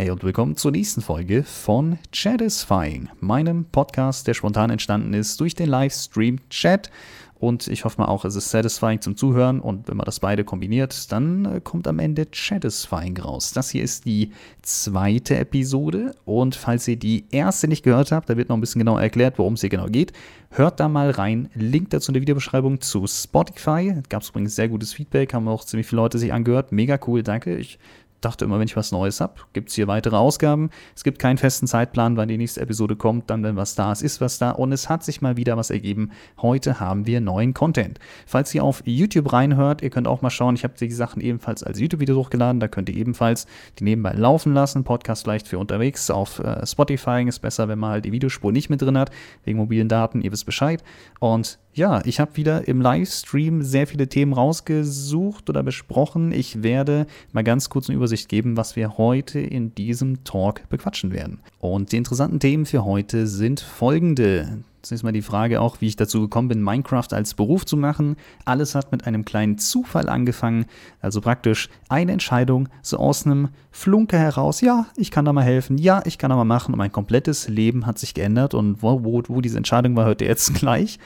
Hey und willkommen zur nächsten Folge von Chatisfying, meinem Podcast, der spontan entstanden ist durch den Livestream Chat. Und ich hoffe mal auch, es ist satisfying zum Zuhören. Und wenn man das beide kombiniert, dann äh, kommt am Ende Chatisfying raus. Das hier ist die zweite Episode. Und falls ihr die erste nicht gehört habt, da wird noch ein bisschen genauer erklärt, worum es hier genau geht. Hört da mal rein. Link dazu in der Videobeschreibung zu Spotify. Gab es übrigens sehr gutes Feedback, haben auch ziemlich viele Leute sich angehört. Mega cool, danke. Ich dachte immer, wenn ich was Neues habe, gibt es hier weitere Ausgaben. Es gibt keinen festen Zeitplan, wann die nächste Episode kommt. Dann, wenn was da ist, ist was da. Und es hat sich mal wieder was ergeben. Heute haben wir neuen Content. Falls ihr auf YouTube reinhört, ihr könnt auch mal schauen. Ich habe die Sachen ebenfalls als YouTube-Video hochgeladen. Da könnt ihr ebenfalls die nebenbei laufen lassen. Podcast leicht für unterwegs. Auf äh, Spotify ist besser, wenn man halt die Videospur nicht mit drin hat, wegen mobilen Daten. Ihr wisst Bescheid. Und ja, ich habe wieder im Livestream sehr viele Themen rausgesucht oder besprochen. Ich werde mal ganz kurz eine Übersicht geben, was wir heute in diesem Talk bequatschen werden. Und die interessanten Themen für heute sind folgende. Zunächst mal die Frage auch, wie ich dazu gekommen bin, Minecraft als Beruf zu machen. Alles hat mit einem kleinen Zufall angefangen. Also praktisch eine Entscheidung, so aus einem Flunker heraus. Ja, ich kann da mal helfen. Ja, ich kann da mal machen. Und mein komplettes Leben hat sich geändert. Und wo, wo, wo diese Entscheidung war, hört ihr jetzt gleich.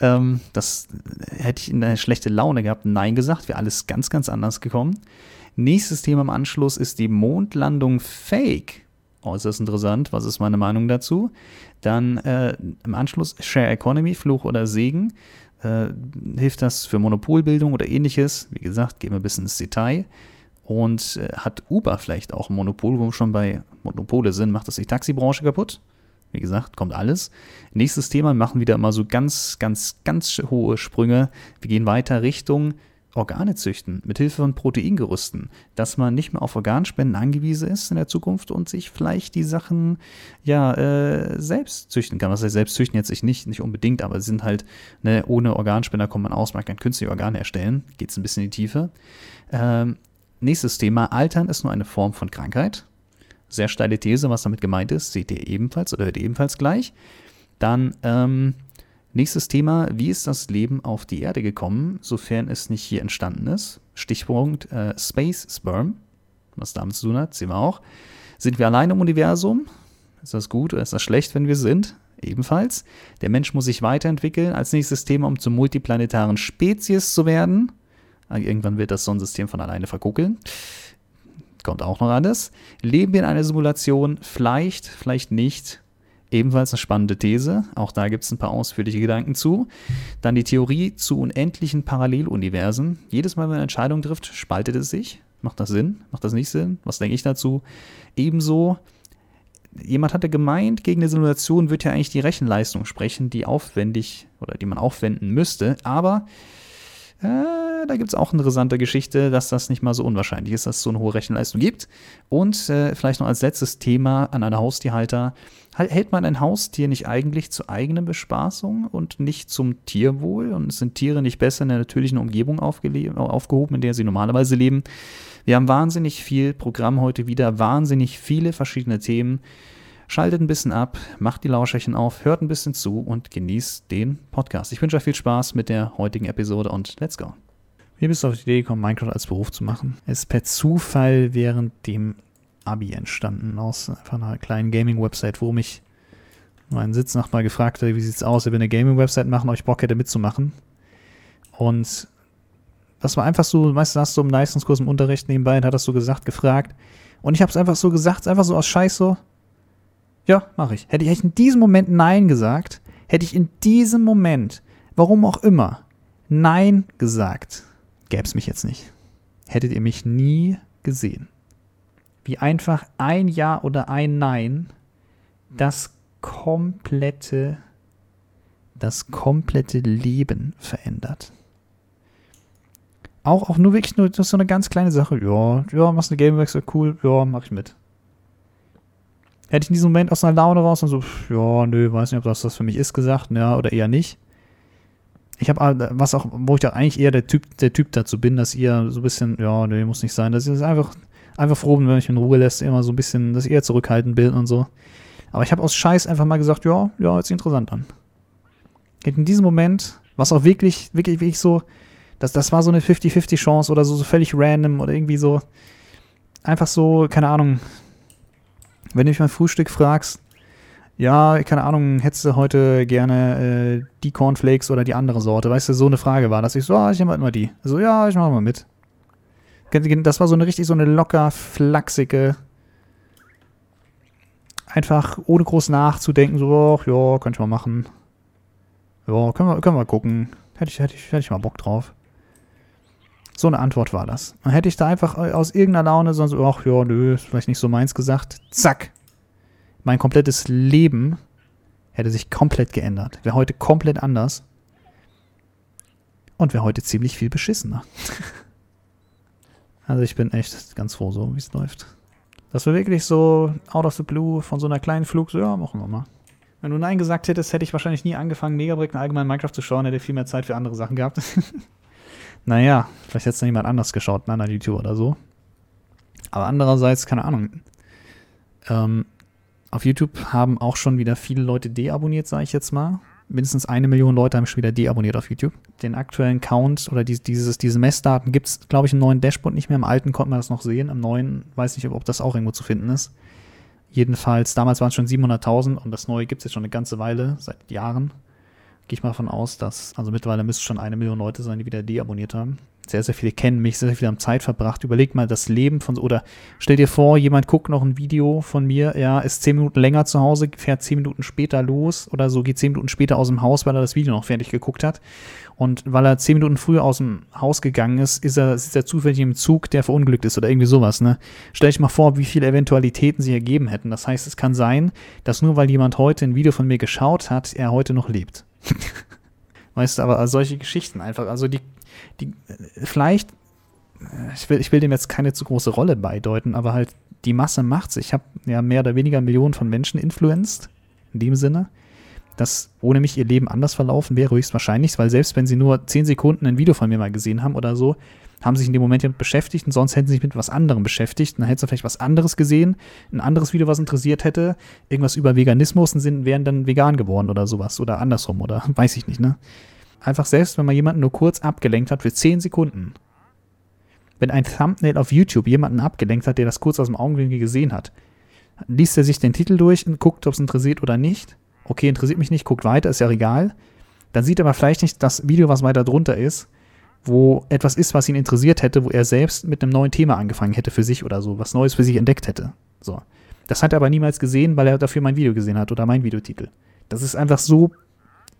Ähm, das hätte ich in eine schlechte Laune gehabt. Nein gesagt. Wäre alles ganz, ganz anders gekommen. Nächstes Thema im Anschluss ist die Mondlandung Fake äußerst interessant. Was ist meine Meinung dazu? Dann äh, im Anschluss Share Economy, Fluch oder Segen. Äh, hilft das für Monopolbildung oder ähnliches? Wie gesagt, gehen wir ein bisschen ins Detail. Und äh, hat Uber vielleicht auch ein Monopol, wo wir schon bei Monopole sind, macht das die Taxibranche kaputt? Wie gesagt, kommt alles. Nächstes Thema, machen wieder immer so ganz, ganz, ganz hohe Sprünge. Wir gehen weiter Richtung Organe züchten, mit Hilfe von Proteingerüsten, dass man nicht mehr auf Organspenden angewiesen ist in der Zukunft und sich vielleicht die Sachen ja äh, selbst züchten kann. Was heißt selbst züchten jetzt ich nicht, nicht unbedingt, aber sind halt, ne, ohne Organspender kommt man aus, man kann künstliche Organe erstellen, geht es ein bisschen in die Tiefe. Ähm, nächstes Thema, Altern ist nur eine Form von Krankheit. Sehr steile These, was damit gemeint ist, seht ihr ebenfalls oder hört ihr ebenfalls gleich. Dann, ähm, Nächstes Thema, wie ist das Leben auf die Erde gekommen, sofern es nicht hier entstanden ist? Stichpunkt äh, Space Sperm, was damit zu tun hat, sehen wir auch. Sind wir allein im Universum? Ist das gut oder ist das schlecht, wenn wir sind? Ebenfalls. Der Mensch muss sich weiterentwickeln. Als nächstes Thema, um zur multiplanetaren Spezies zu werden. Ah, irgendwann wird das Sonnensystem von alleine verkuckeln. Kommt auch noch alles. Leben wir in einer Simulation? Vielleicht, vielleicht nicht. Ebenfalls eine spannende These, auch da gibt es ein paar ausführliche Gedanken zu. Dann die Theorie zu unendlichen Paralleluniversen. Jedes Mal, wenn man eine Entscheidung trifft, spaltet es sich. Macht das Sinn? Macht das nicht Sinn? Was denke ich dazu? Ebenso, jemand hatte gemeint, gegen eine Simulation wird ja eigentlich die Rechenleistung sprechen, die aufwendig oder die man aufwenden müsste, aber äh, da gibt es auch eine interessante Geschichte, dass das nicht mal so unwahrscheinlich ist, dass es so eine hohe Rechenleistung gibt. Und äh, vielleicht noch als letztes Thema an einer Haustierhalter. Hält man ein Haustier nicht eigentlich zur eigenen Bespaßung und nicht zum Tierwohl? Und sind Tiere nicht besser in der natürlichen Umgebung aufgehoben, in der sie normalerweise leben? Wir haben wahnsinnig viel Programm heute wieder, wahnsinnig viele verschiedene Themen. Schaltet ein bisschen ab, macht die Lauscherchen auf, hört ein bisschen zu und genießt den Podcast. Ich wünsche euch viel Spaß mit der heutigen Episode und let's go. Wie bist du auf die Idee gekommen, Minecraft als Beruf zu machen? Es ist per Zufall während dem Abi entstanden, aus einfach einer kleinen Gaming-Website, wo mich mein Sitznachbar gefragt hat, wie sieht's aus, wenn wir eine Gaming-Website machen, ich Bock hätte mitzumachen. Und das war einfach so, meistens hast du im Leistungskurs im Unterricht nebenbei, hat das so gesagt, gefragt. Und ich habe es einfach so gesagt, einfach so aus Scheiß so, ja, mache ich. Hätte ich in diesem Moment Nein gesagt, hätte ich in diesem Moment, warum auch immer, Nein gesagt, gäbe es mich jetzt nicht. Hättet ihr mich nie gesehen. Wie einfach ein Ja oder ein Nein das komplette, das komplette Leben verändert. Auch, auch nur wirklich nur, so eine ganz kleine Sache. Ja, ja, machst eine Gamewechsel, cool, ja, mach ich mit hätte ich in diesem Moment aus einer Laune raus und so, ja, nö, weiß nicht, ob das das für mich ist, gesagt, ja, oder eher nicht. Ich habe, was auch, wo ich da eigentlich eher der Typ, der Typ dazu bin, dass ihr so ein bisschen, ja, nö, muss nicht sein, dass ihr einfach, einfach froh bin, wenn ich in Ruhe lässt, immer so ein bisschen, dass ihr zurückhaltend bildet und so. Aber ich habe aus Scheiß einfach mal gesagt, ja, ja, hört sich interessant an. In diesem Moment, was auch wirklich, wirklich, wirklich so, das, das war so eine 50-50 Chance oder so, so völlig random oder irgendwie so, einfach so, keine Ahnung, Wenn du mich beim Frühstück fragst, ja, keine Ahnung, hättest du heute gerne äh, die Cornflakes oder die andere Sorte? Weißt du, so eine Frage war, dass ich so, ah, ich nehme halt mal die. So, ja, ich mache mal mit. Das war so eine richtig so eine locker, flachsige, einfach ohne groß nachzudenken, so, ach, ja, könnte ich mal machen. Ja, können wir, können wir gucken. Hätte ich, hätte, ich, hätte ich mal Bock drauf. So eine Antwort war das. Und hätte ich da einfach aus irgendeiner Laune sonst, ach ja, nö, ist vielleicht nicht so meins gesagt, zack, mein komplettes Leben hätte sich komplett geändert. Wäre heute komplett anders. Und wäre heute ziemlich viel beschissener. also ich bin echt ganz froh, so wie es läuft. Das war wirklich so out of the blue von so einer kleinen Flug, so ja, machen wir mal. Wenn du Nein gesagt hättest, hätte ich wahrscheinlich nie angefangen, Megabrick und allgemein Minecraft zu schauen, hätte viel mehr Zeit für andere Sachen gehabt. naja, vielleicht hätte es jemand anders geschaut, ein anderer YouTuber oder so. Aber andererseits, keine Ahnung. Ähm, auf YouTube haben auch schon wieder viele Leute deabonniert, sage ich jetzt mal. Mindestens eine Million Leute haben schon wieder deabonniert auf YouTube. Den aktuellen Count oder die, dieses, diese Messdaten gibt es, glaube ich, im neuen Dashboard nicht mehr. Im alten konnte man das noch sehen. Im neuen weiß ich nicht, ob das auch irgendwo zu finden ist. Jedenfalls, damals waren es schon 700.000 und das neue gibt es jetzt schon eine ganze Weile, seit Jahren. Gehe ich mal davon aus, dass, also mittlerweile müsste schon eine Million Leute sein, die wieder deabonniert haben sehr, sehr viele kennen mich, sehr, sehr viele haben Zeit verbracht. Überleg mal das Leben von, oder stell dir vor, jemand guckt noch ein Video von mir, er ist zehn Minuten länger zu Hause, fährt zehn Minuten später los oder so, geht zehn Minuten später aus dem Haus, weil er das Video noch fertig geguckt hat. Und weil er zehn Minuten früher aus dem Haus gegangen ist, ist er, ist er zufällig im Zug, der verunglückt ist oder irgendwie sowas, ne? Stell dich mal vor, wie viele Eventualitäten sie ergeben hätten. Das heißt, es kann sein, dass nur weil jemand heute ein Video von mir geschaut hat, er heute noch lebt. weißt du, aber solche Geschichten einfach, also die die, vielleicht, ich will, ich will dem jetzt keine zu große Rolle beideuten, aber halt die Masse macht's. Ich habe ja mehr oder weniger Millionen von Menschen influenced, in dem Sinne, dass ohne mich ihr Leben anders verlaufen wäre, höchstwahrscheinlich, weil selbst wenn sie nur 10 Sekunden ein Video von mir mal gesehen haben oder so, haben sich in dem Moment damit beschäftigt und sonst hätten sie sich mit was anderem beschäftigt. Und dann hätten sie vielleicht was anderes gesehen, ein anderes Video, was interessiert hätte, irgendwas über Veganismus und sind, wären dann vegan geworden oder sowas oder andersrum oder weiß ich nicht, ne? Einfach selbst, wenn man jemanden nur kurz abgelenkt hat für 10 Sekunden. Wenn ein Thumbnail auf YouTube jemanden abgelenkt hat, der das kurz aus dem Augenwinkel gesehen hat, liest er sich den Titel durch und guckt, ob es interessiert oder nicht. Okay, interessiert mich nicht, guckt weiter, ist ja egal. Dann sieht er aber vielleicht nicht das Video, was weiter drunter ist, wo etwas ist, was ihn interessiert hätte, wo er selbst mit einem neuen Thema angefangen hätte für sich oder so, was Neues für sich entdeckt hätte. So. Das hat er aber niemals gesehen, weil er dafür mein Video gesehen hat oder mein Videotitel. Das ist einfach so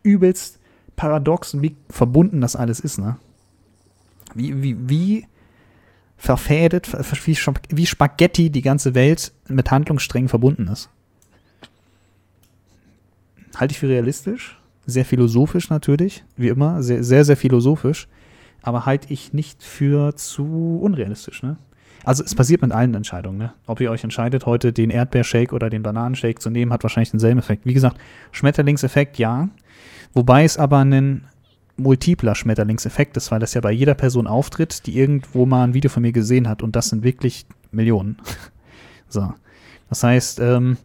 übelst paradox und wie verbunden das alles ist, ne? Wie, wie, wie verfädet, wie, Spaghetti die ganze Welt mit Handlungssträngen verbunden ist. Halte ich für realistisch, sehr philosophisch natürlich, wie immer, sehr, sehr, sehr philosophisch, aber halte ich nicht für zu unrealistisch, ne? Also es passiert mit allen Entscheidungen, ne? Ob ihr euch entscheidet, heute den Erdbeershake oder den Bananenshake zu nehmen, hat wahrscheinlich denselben Effekt. Wie gesagt, Schmetterlingseffekt, ja. Wobei es aber ein multipler Schmetterlingseffekt ist, weil das ja bei jeder Person auftritt, die irgendwo mal ein Video von mir gesehen hat und das sind wirklich Millionen. so. Das heißt, ähm,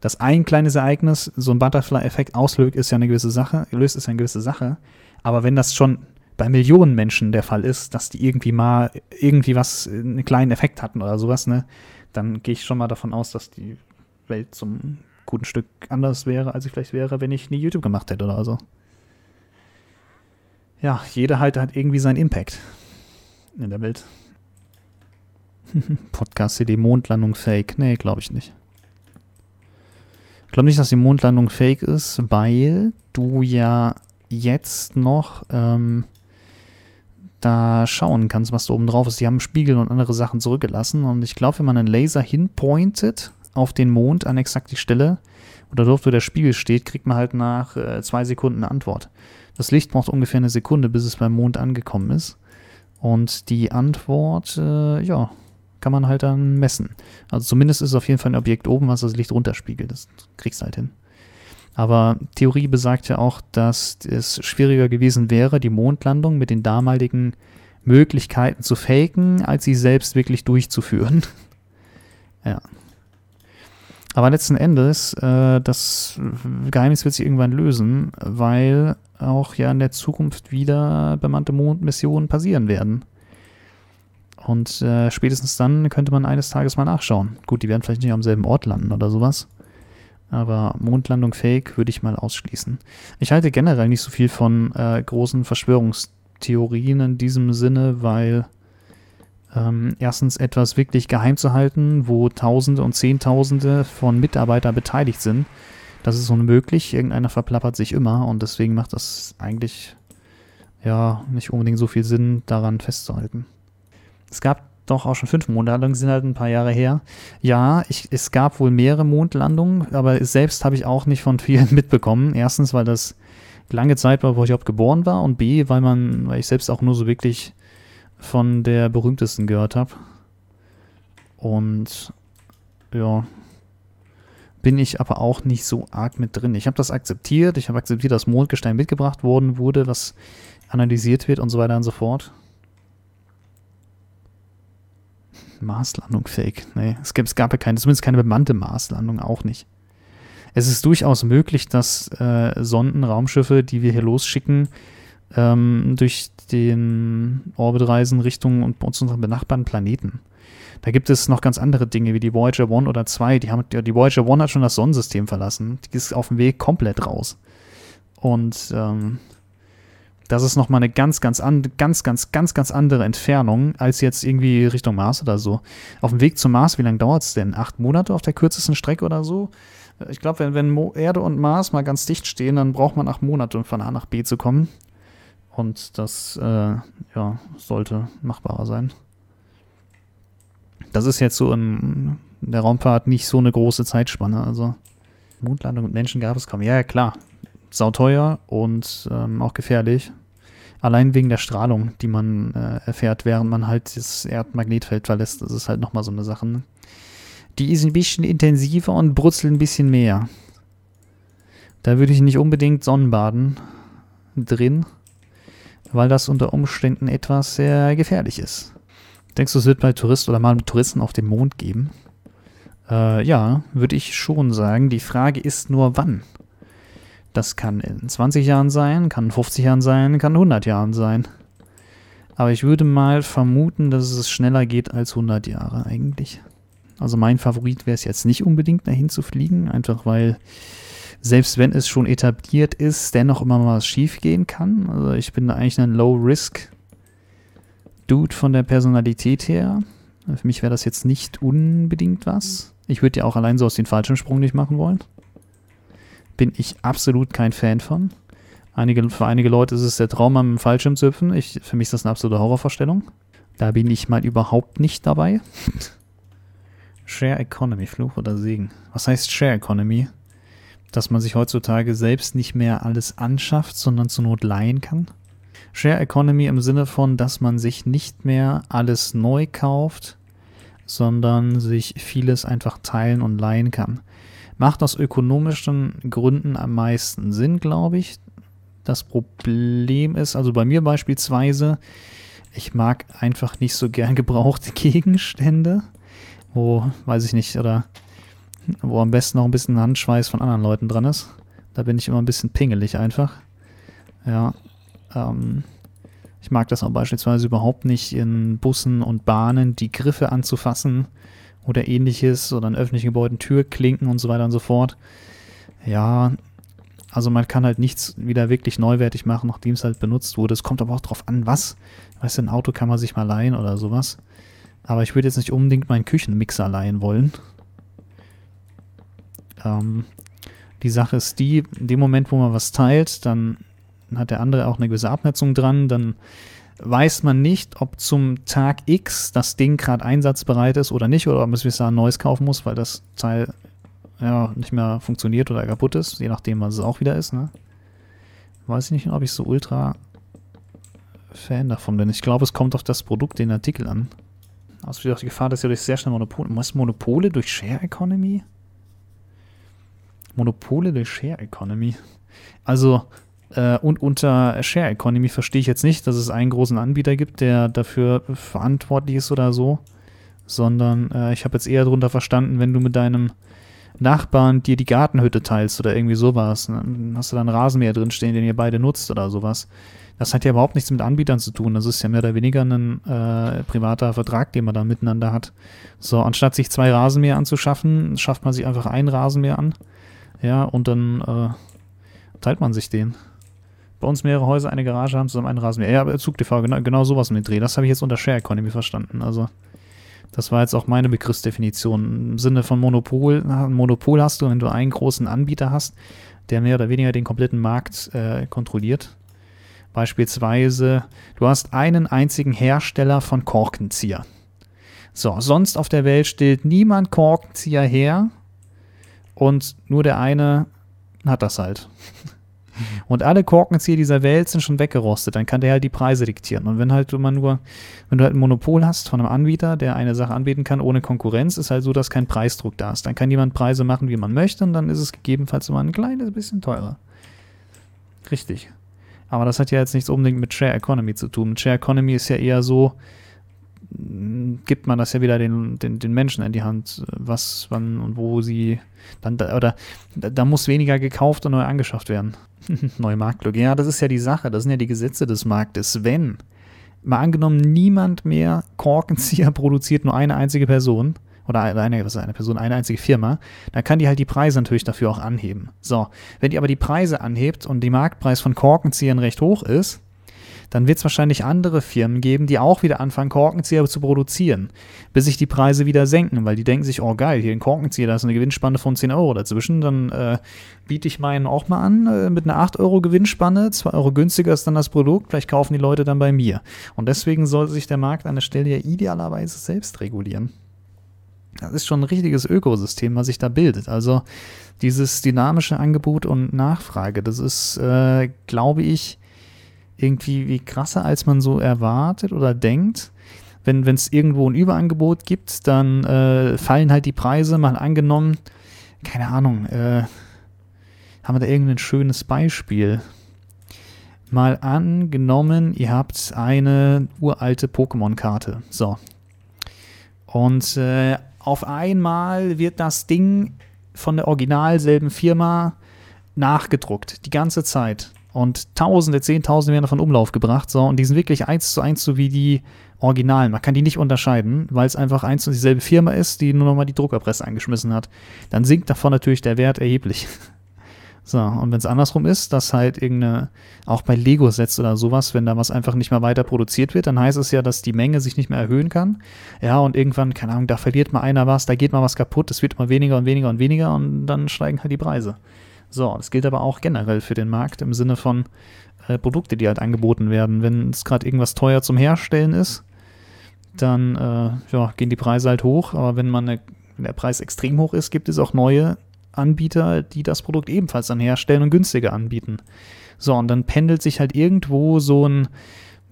dass ein kleines Ereignis so ein Butterfly-Effekt auslöst, ist ja eine gewisse Sache, löst ist ja eine gewisse Sache. Aber wenn das schon bei Millionen Menschen der Fall ist, dass die irgendwie mal irgendwie was, einen kleinen Effekt hatten oder sowas, ne, dann gehe ich schon mal davon aus, dass die Welt zum guten Stück anders wäre, als ich vielleicht wäre, wenn ich nie YouTube gemacht hätte oder so. Ja, jeder halt hat irgendwie seinen Impact in der Welt. Podcast-CD Mondlandung fake. Nee, glaube ich nicht. Ich glaube nicht, dass die Mondlandung fake ist, weil du ja jetzt noch ähm, da schauen kannst, was da oben drauf ist. Die haben Spiegel und andere Sachen zurückgelassen. Und ich glaube, wenn man einen Laser hinpointet, auf den Mond an exakt die Stelle oder dort, wo der Spiegel steht, kriegt man halt nach äh, zwei Sekunden eine Antwort. Das Licht braucht ungefähr eine Sekunde, bis es beim Mond angekommen ist. Und die Antwort, äh, ja, kann man halt dann messen. Also zumindest ist es auf jeden Fall ein Objekt oben, was das Licht runterspiegelt. Das kriegst du halt hin. Aber Theorie besagt ja auch, dass es schwieriger gewesen wäre, die Mondlandung mit den damaligen Möglichkeiten zu faken, als sie selbst wirklich durchzuführen. ja. Aber letzten Endes, äh, das Geheimnis wird sich irgendwann lösen, weil auch ja in der Zukunft wieder bemannte Mondmissionen passieren werden. Und äh, spätestens dann könnte man eines Tages mal nachschauen. Gut, die werden vielleicht nicht am selben Ort landen oder sowas. Aber Mondlandung fake würde ich mal ausschließen. Ich halte generell nicht so viel von äh, großen Verschwörungstheorien in diesem Sinne, weil ähm, erstens etwas wirklich geheim zu halten, wo Tausende und Zehntausende von Mitarbeitern beteiligt sind, das ist unmöglich. Irgendeiner verplappert sich immer und deswegen macht das eigentlich ja nicht unbedingt so viel Sinn, daran festzuhalten. Es gab doch auch schon fünf Mondlandungen, sind halt ein paar Jahre her. Ja, ich, es gab wohl mehrere Mondlandungen, aber selbst habe ich auch nicht von vielen mitbekommen. Erstens, weil das lange Zeit war, wo ich überhaupt geboren war und B, weil man, weil ich selbst auch nur so wirklich von der berühmtesten gehört habe. Und ja, bin ich aber auch nicht so arg mit drin. Ich habe das akzeptiert, ich habe akzeptiert, dass Mondgestein mitgebracht worden wurde, was analysiert wird und so weiter und so fort. Marslandung fake. Nee, es, gibt, es gab ja keine, zumindest keine bemannte Marslandung, auch nicht. Es ist durchaus möglich, dass äh, Sonden, Raumschiffe, die wir hier losschicken, ähm, durch den Orbit reisen Richtung und unseren benachbarten Planeten. Da gibt es noch ganz andere Dinge wie die Voyager 1 oder 2. Die, haben, die Voyager 1 hat schon das Sonnensystem verlassen. Die ist auf dem Weg komplett raus. Und ähm, das ist nochmal eine ganz, ganz, an, ganz, ganz, ganz, ganz andere Entfernung als jetzt irgendwie Richtung Mars oder so. Auf dem Weg zum Mars, wie lange dauert es denn? Acht Monate auf der kürzesten Strecke oder so? Ich glaube, wenn, wenn Erde und Mars mal ganz dicht stehen, dann braucht man acht Monate, um von A nach B zu kommen. Und das äh, ja, sollte machbarer sein. Das ist jetzt so in der Raumfahrt nicht so eine große Zeitspanne. Also Mondlandung mit Menschen gab es kaum. Ja, ja klar. Sauteuer und ähm, auch gefährlich. Allein wegen der Strahlung, die man äh, erfährt, während man halt das Erdmagnetfeld verlässt. Das ist halt nochmal so eine Sache. Ne? Die ist ein bisschen intensiver und brutzelt ein bisschen mehr. Da würde ich nicht unbedingt Sonnenbaden drin weil das unter Umständen etwas sehr gefährlich ist. Denkst du, es wird bei Touristen oder mal Touristen auf dem Mond geben? Äh, ja, würde ich schon sagen. Die Frage ist nur, wann. Das kann in 20 Jahren sein, kann in 50 Jahren sein, kann in 100 Jahren sein. Aber ich würde mal vermuten, dass es schneller geht als 100 Jahre eigentlich. Also mein Favorit wäre es jetzt nicht unbedingt dahin zu fliegen, einfach weil selbst wenn es schon etabliert ist, dennoch immer mal was schief gehen kann. Also ich bin da eigentlich ein Low-Risk-Dude von der Personalität her. Für mich wäre das jetzt nicht unbedingt was. Ich würde ja auch allein so aus den Fallschirmsprung nicht machen wollen. Bin ich absolut kein Fan von. Einige, für einige Leute ist es der Traum am Fallschirm zu hüpfen. Ich, für mich ist das eine absolute Horrorvorstellung. Da bin ich mal überhaupt nicht dabei. Share Economy, Fluch oder Segen. Was heißt Share Economy? dass man sich heutzutage selbst nicht mehr alles anschafft, sondern zur Not leihen kann. Share Economy im Sinne von, dass man sich nicht mehr alles neu kauft, sondern sich vieles einfach teilen und leihen kann. Macht aus ökonomischen Gründen am meisten Sinn, glaube ich. Das Problem ist, also bei mir beispielsweise, ich mag einfach nicht so gern gebrauchte Gegenstände. Wo, weiß ich nicht, oder wo am besten noch ein bisschen Handschweiß von anderen Leuten dran ist. Da bin ich immer ein bisschen pingelig einfach. Ja. Ähm, ich mag das auch beispielsweise überhaupt nicht in Bussen und Bahnen, die Griffe anzufassen oder ähnliches oder in öffentlichen Gebäuden Türklinken und so weiter und so fort. Ja, also man kann halt nichts wieder wirklich neuwertig machen, nachdem es halt benutzt wurde. Es kommt aber auch drauf an, was. Weißt du, ein Auto kann man sich mal leihen oder sowas. Aber ich würde jetzt nicht unbedingt meinen Küchenmixer leihen wollen. Ähm, die Sache ist die, in dem Moment, wo man was teilt, dann hat der andere auch eine gewisse Abnetzung dran, dann weiß man nicht, ob zum Tag X das Ding gerade einsatzbereit ist oder nicht, oder ob man bis dahin ein neues kaufen muss, weil das Teil ja, nicht mehr funktioniert oder kaputt ist, je nachdem, was es auch wieder ist. Ne? Weiß ich nicht, ob ich so ultra Fan davon bin. Ich glaube, es kommt auf das Produkt, den Artikel an. Also wieder die Gefahr, dass ihr durch sehr schnell Monopole. Was Monopole durch Share Economy? Monopole der Share Economy. Also, und unter Share Economy verstehe ich jetzt nicht, dass es einen großen Anbieter gibt, der dafür verantwortlich ist oder so, sondern äh, ich habe jetzt eher darunter verstanden, wenn du mit deinem Nachbarn dir die Gartenhütte teilst oder irgendwie sowas, dann hast du da einen Rasenmäher drinstehen, den ihr beide nutzt oder sowas. Das hat ja überhaupt nichts mit Anbietern zu tun. Das ist ja mehr oder weniger ein äh, privater Vertrag, den man da miteinander hat. So, anstatt sich zwei Rasenmäher anzuschaffen, schafft man sich einfach einen Rasenmäher an. Ja, und dann äh, teilt man sich den. Bei uns mehrere Häuser, eine Garage haben zusammen einen Rasenmäher. Ja, ZugTV, genau, genau sowas mit Dreh. Das habe ich jetzt unter Share Economy verstanden. Also, das war jetzt auch meine Begriffsdefinition. Im Sinne von Monopol. Ein Monopol hast du, wenn du einen großen Anbieter hast, der mehr oder weniger den kompletten Markt äh, kontrolliert Beispielsweise, du hast einen einzigen Hersteller von Korkenzieher. So, sonst auf der Welt stellt niemand Korkenzieher her und nur der eine hat das halt. Und alle Korkenzieher dieser Welt sind schon weggerostet, dann kann der halt die Preise diktieren. Und wenn halt mal nur, wenn du halt ein Monopol hast von einem Anbieter, der eine Sache anbieten kann ohne Konkurrenz, ist halt so, dass kein Preisdruck da ist. Dann kann jemand Preise machen, wie man möchte, und dann ist es gegebenenfalls immer ein kleines bisschen teurer. Richtig. Aber das hat ja jetzt nichts unbedingt mit Share Economy zu tun. Share Economy ist ja eher so, gibt man das ja wieder den, den, den Menschen in die Hand, was, wann und wo sie dann, da, oder da muss weniger gekauft und neu angeschafft werden. Neue Marktlücke. Ja, das ist ja die Sache, das sind ja die Gesetze des Marktes. Wenn, mal angenommen, niemand mehr Korkenzieher produziert, nur eine einzige Person, oder eine, was ist eine Person, eine einzige Firma, dann kann die halt die Preise natürlich dafür auch anheben. So, wenn die aber die Preise anhebt und der Marktpreis von Korkenziehern recht hoch ist, dann wird es wahrscheinlich andere Firmen geben, die auch wieder anfangen, Korkenzieher zu produzieren, bis sich die Preise wieder senken, weil die denken sich, oh geil, hier ein Korkenzieher, da ist eine Gewinnspanne von 10 Euro dazwischen, dann äh, biete ich meinen auch mal an äh, mit einer 8 Euro Gewinnspanne, 2 Euro günstiger ist dann das Produkt, vielleicht kaufen die Leute dann bei mir. Und deswegen sollte sich der Markt an der Stelle ja idealerweise selbst regulieren. Das ist schon ein richtiges Ökosystem, was sich da bildet. Also dieses dynamische Angebot und Nachfrage, das ist, äh, glaube ich, irgendwie wie krasser, als man so erwartet oder denkt. Wenn es irgendwo ein Überangebot gibt, dann äh, fallen halt die Preise, mal angenommen, keine Ahnung, äh, haben wir da irgendein schönes Beispiel? Mal angenommen, ihr habt eine uralte Pokémon-Karte. So. Und äh, auf einmal wird das Ding von der original selben Firma nachgedruckt, die ganze Zeit. Und Tausende, Zehntausende werden davon Umlauf gebracht. So, und die sind wirklich eins zu eins so wie die Originalen. Man kann die nicht unterscheiden, weil es einfach eins und dieselbe Firma ist, die nur nochmal die Druckerpresse angeschmissen hat. Dann sinkt davon natürlich der Wert erheblich. So, und wenn es andersrum ist, dass halt irgendeine, auch bei Lego-Sets oder sowas, wenn da was einfach nicht mehr weiter produziert wird, dann heißt es ja, dass die Menge sich nicht mehr erhöhen kann. Ja, und irgendwann, keine Ahnung, da verliert mal einer was, da geht mal was kaputt, es wird immer weniger und weniger und weniger und dann steigen halt die Preise. So, das gilt aber auch generell für den Markt im Sinne von äh, Produkte, die halt angeboten werden. Wenn es gerade irgendwas teuer zum Herstellen ist, dann äh, ja, gehen die Preise halt hoch, aber wenn man eine, wenn der Preis extrem hoch ist, gibt es auch neue Anbieter, die das Produkt ebenfalls dann herstellen und günstiger anbieten. So, und dann pendelt sich halt irgendwo so ein,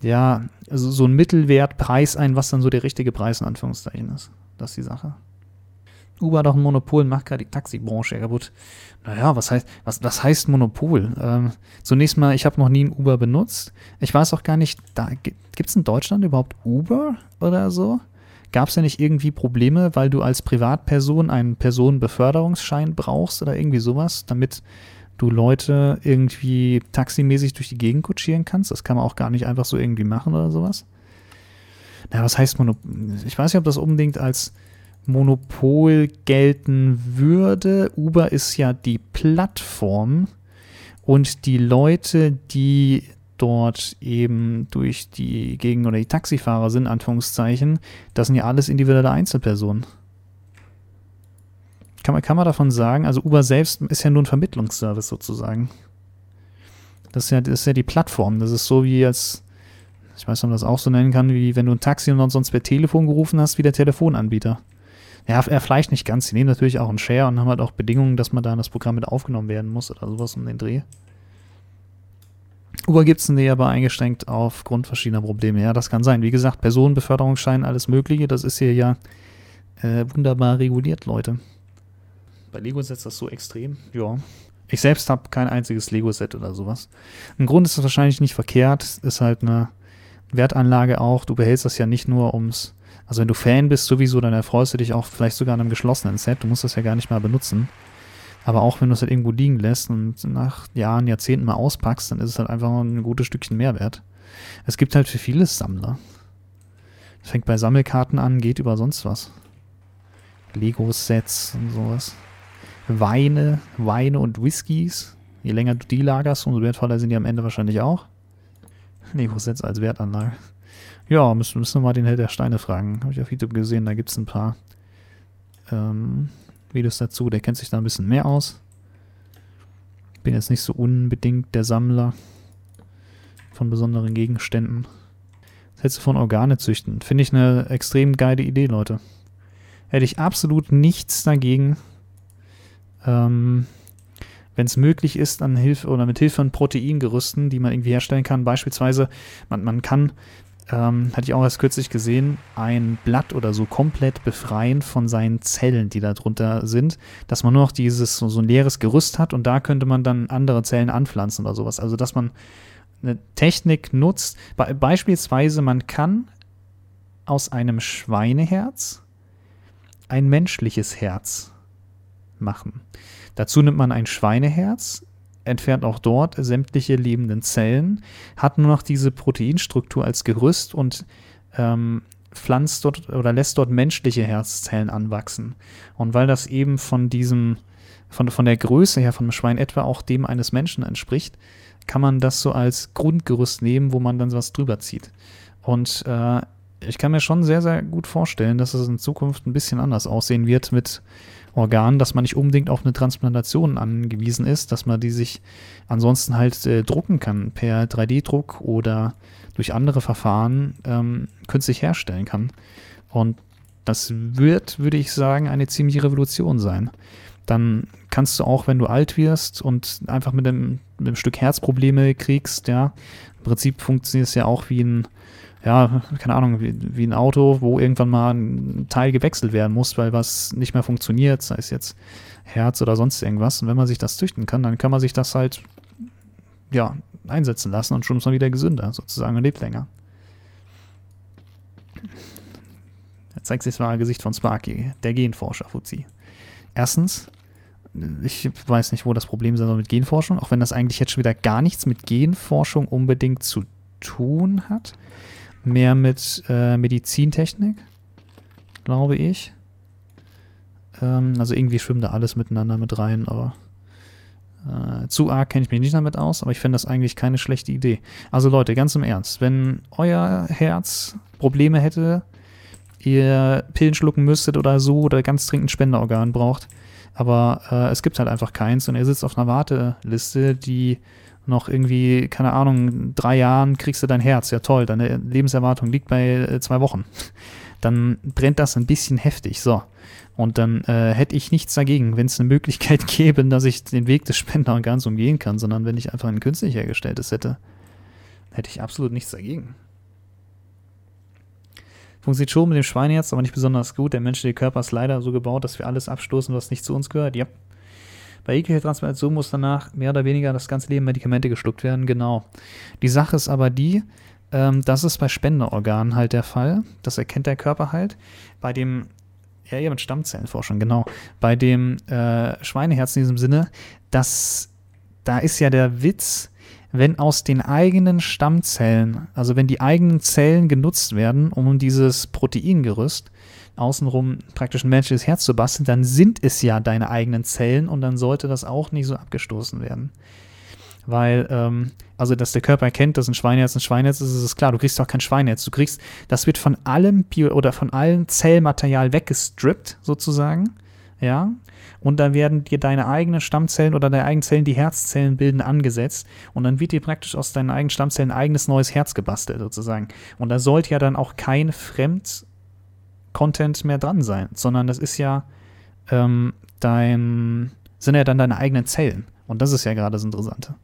ja, so ein Mittelwertpreis ein, was dann so der richtige Preis in Anführungszeichen ist. Das ist die Sache. Uber auch ein Monopol macht gerade die Taxibranche kaputt. Naja, was heißt, was, was heißt Monopol? Ähm, zunächst mal, ich habe noch nie ein Uber benutzt. Ich weiß auch gar nicht, gibt es in Deutschland überhaupt Uber oder so? Gab es ja nicht irgendwie Probleme, weil du als Privatperson einen Personenbeförderungsschein brauchst oder irgendwie sowas, damit du Leute irgendwie taximäßig durch die Gegend kutschieren kannst? Das kann man auch gar nicht einfach so irgendwie machen oder sowas. Na, was heißt Monopol? Ich weiß nicht, ob das unbedingt als Monopol gelten würde. Uber ist ja die Plattform und die Leute, die dort eben durch die Gegend oder die Taxifahrer sind, Anführungszeichen, das sind ja alles individuelle Einzelpersonen. Kann man, kann man davon sagen, also Uber selbst ist ja nur ein Vermittlungsservice sozusagen. Das ist ja, das ist ja die Plattform. Das ist so wie jetzt, ich weiß nicht, ob man das auch so nennen kann, wie wenn du ein Taxi und sonst per Telefon gerufen hast, wie der Telefonanbieter. Ja, er vielleicht nicht ganz. Die nehmen natürlich auch einen Share und haben halt auch Bedingungen, dass man da in das Programm mit aufgenommen werden muss oder sowas um den Dreh. Uber gibt es nee, aber eingeschränkt aufgrund verschiedener Probleme. Ja, das kann sein. Wie gesagt, Personenbeförderungsschein, alles Mögliche, das ist hier ja äh, wunderbar reguliert, Leute. Bei Lego-Sets ist das so extrem. Ja. Ich selbst habe kein einziges Lego-Set oder sowas. Im Grund ist das wahrscheinlich nicht verkehrt. Ist halt eine Wertanlage auch. Du behältst das ja nicht nur ums. Also, wenn du Fan bist, sowieso, dann erfreust du dich auch vielleicht sogar an einem geschlossenen Set. Du musst das ja gar nicht mal benutzen. Aber auch wenn du es halt irgendwo liegen lässt und nach Jahren, Jahrzehnten mal auspackst, dann ist es halt einfach ein gutes Stückchen Mehrwert. Es gibt halt für vieles Sammler. Fängt bei Sammelkarten an, geht über sonst was. Lego-Sets und sowas. Weine, Weine und Whiskys. Je länger du die lagerst, umso wertvoller sind die am Ende wahrscheinlich auch. Lego-Sets als Wertanlage. Ja, müssen, müssen wir mal den Held der Steine fragen. Habe ich auf YouTube gesehen, da gibt es ein paar ähm, Videos dazu. Der kennt sich da ein bisschen mehr aus. Bin jetzt nicht so unbedingt der Sammler von besonderen Gegenständen. Sätze von Organe züchten. Finde ich eine extrem geile Idee, Leute. Hätte ich absolut nichts dagegen, ähm, wenn es möglich ist, an Hilfe oder mit Hilfe von Proteingerüsten, die man irgendwie herstellen kann. Beispielsweise, man, man kann, ähm, hatte ich auch erst kürzlich gesehen, ein Blatt oder so komplett befreien von seinen Zellen, die da drunter sind, dass man nur noch dieses so, so ein leeres Gerüst hat und da könnte man dann andere Zellen anpflanzen oder sowas. Also dass man eine Technik nutzt. Be beispielsweise, man kann aus einem Schweineherz ein menschliches Herz machen. Dazu nimmt man ein Schweineherz, entfernt auch dort sämtliche lebenden Zellen, hat nur noch diese Proteinstruktur als Gerüst und ähm, pflanzt dort oder lässt dort menschliche Herzzellen anwachsen. Und weil das eben von diesem, von, von der Größe her von einem Schwein etwa auch dem eines Menschen entspricht, kann man das so als Grundgerüst nehmen, wo man dann was drüber zieht. Und äh, ich kann mir schon sehr, sehr gut vorstellen, dass es in Zukunft ein bisschen anders aussehen wird mit Organen, dass man nicht unbedingt auf eine Transplantation angewiesen ist, dass man die sich ansonsten halt äh, drucken kann per 3D-Druck oder durch andere Verfahren ähm, künstlich herstellen kann. Und das wird, würde ich sagen, eine ziemliche Revolution sein dann kannst du auch, wenn du alt wirst und einfach mit einem, mit einem Stück Herzprobleme kriegst, ja, im Prinzip funktioniert es ja auch wie ein, ja, keine Ahnung, wie, wie, ein Auto, wo irgendwann mal ein Teil gewechselt werden muss, weil was nicht mehr funktioniert, sei es jetzt Herz oder sonst irgendwas. Und wenn man sich das züchten kann, dann kann man sich das halt, ja, einsetzen lassen und schon ist man wieder gesünder, sozusagen, und lebt länger. Jetzt zeigt sich das mal Gesicht von Sparky, der Genforscher Fuzzi. Erstens, ich weiß nicht, wo das Problem sein soll mit Genforschung, auch wenn das eigentlich jetzt schon wieder gar nichts mit Genforschung unbedingt zu tun hat. Mehr mit äh, Medizintechnik, glaube ich. Ähm, also irgendwie schwimmt da alles miteinander mit rein, aber äh, zu arg kenne ich mich nicht damit aus, aber ich finde das eigentlich keine schlechte Idee. Also Leute, ganz im Ernst, wenn euer Herz Probleme hätte, ihr Pillen schlucken müsstet oder so oder ganz dringend Spenderorgan braucht, aber äh, es gibt halt einfach keins und er sitzt auf einer Warteliste, die noch irgendwie, keine Ahnung, drei Jahren kriegst du dein Herz. Ja toll, deine Lebenserwartung liegt bei äh, zwei Wochen. Dann brennt das ein bisschen heftig. So. Und dann äh, hätte ich nichts dagegen, wenn es eine Möglichkeit gäbe, dass ich den Weg des Spenderorgans umgehen kann, sondern wenn ich einfach ein künstlich hergestelltes hätte, hätte ich absolut nichts dagegen. Funktioniert schon mit dem Schweineherz, aber nicht besonders gut. Der menschliche Körper ist leider so gebaut, dass wir alles abstoßen, was nicht zu uns gehört. Ja. Bei jeglicher Transplantation muss danach mehr oder weniger das ganze Leben Medikamente geschluckt werden. Genau. Die Sache ist aber die, ähm, das ist bei Spenderorganen halt der Fall. Das erkennt der Körper halt. Bei dem ja, ja, mit Stammzellenforschung, genau. Bei dem äh, Schweineherz in diesem Sinne, das, da ist ja der Witz, wenn aus den eigenen Stammzellen, also wenn die eigenen Zellen genutzt werden, um dieses Proteingerüst außenrum praktisch ein menschliches Herz zu basteln, dann sind es ja deine eigenen Zellen und dann sollte das auch nicht so abgestoßen werden. Weil, ähm, also, dass der Körper erkennt, dass ein Schweineherz ein Schweineherz ist, ist es klar. Du kriegst auch kein Schweineherz. Du kriegst, das wird von allem Bio oder von allem Zellmaterial weggestrippt, sozusagen. Ja, und dann werden dir deine eigenen Stammzellen oder deine eigenen Zellen, die Herzzellen bilden, angesetzt und dann wird dir praktisch aus deinen eigenen Stammzellen ein eigenes neues Herz gebastelt sozusagen. Und da sollte ja dann auch kein Fremd-Content mehr dran sein, sondern das ist ja ähm, dein, sind ja dann deine eigenen Zellen. Und das ist ja gerade das Interessante.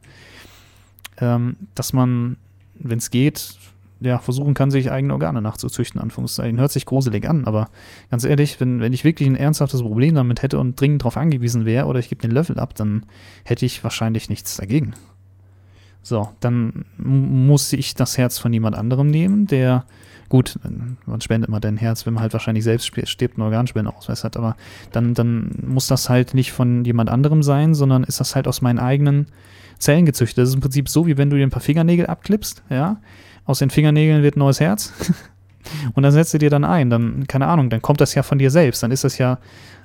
Ähm, dass man, wenn es geht, ja, versuchen kann, sich eigene Organe nachzuzüchten, Anführungszeichen. Hört sich gruselig an, aber ganz ehrlich, wenn, wenn ich wirklich ein ernsthaftes Problem damit hätte und dringend darauf angewiesen wäre oder ich gebe den Löffel ab, dann hätte ich wahrscheinlich nichts dagegen. So, dann muss ich das Herz von jemand anderem nehmen, der, gut, man spendet mal dein Herz, wenn man halt wahrscheinlich selbst stirbt, einen Organspendeausweis hat, aber dann, dann muss das halt nicht von jemand anderem sein, sondern ist das halt aus meinen eigenen Zellen gezüchtet. Das ist im Prinzip so, wie wenn du dir ein paar Fingernägel abklippst, ja, aus den Fingernägeln wird ein neues Herz. und dann setzt du dir dann ein. Dann, keine Ahnung, dann kommt das ja von dir selbst. Dann ist das ja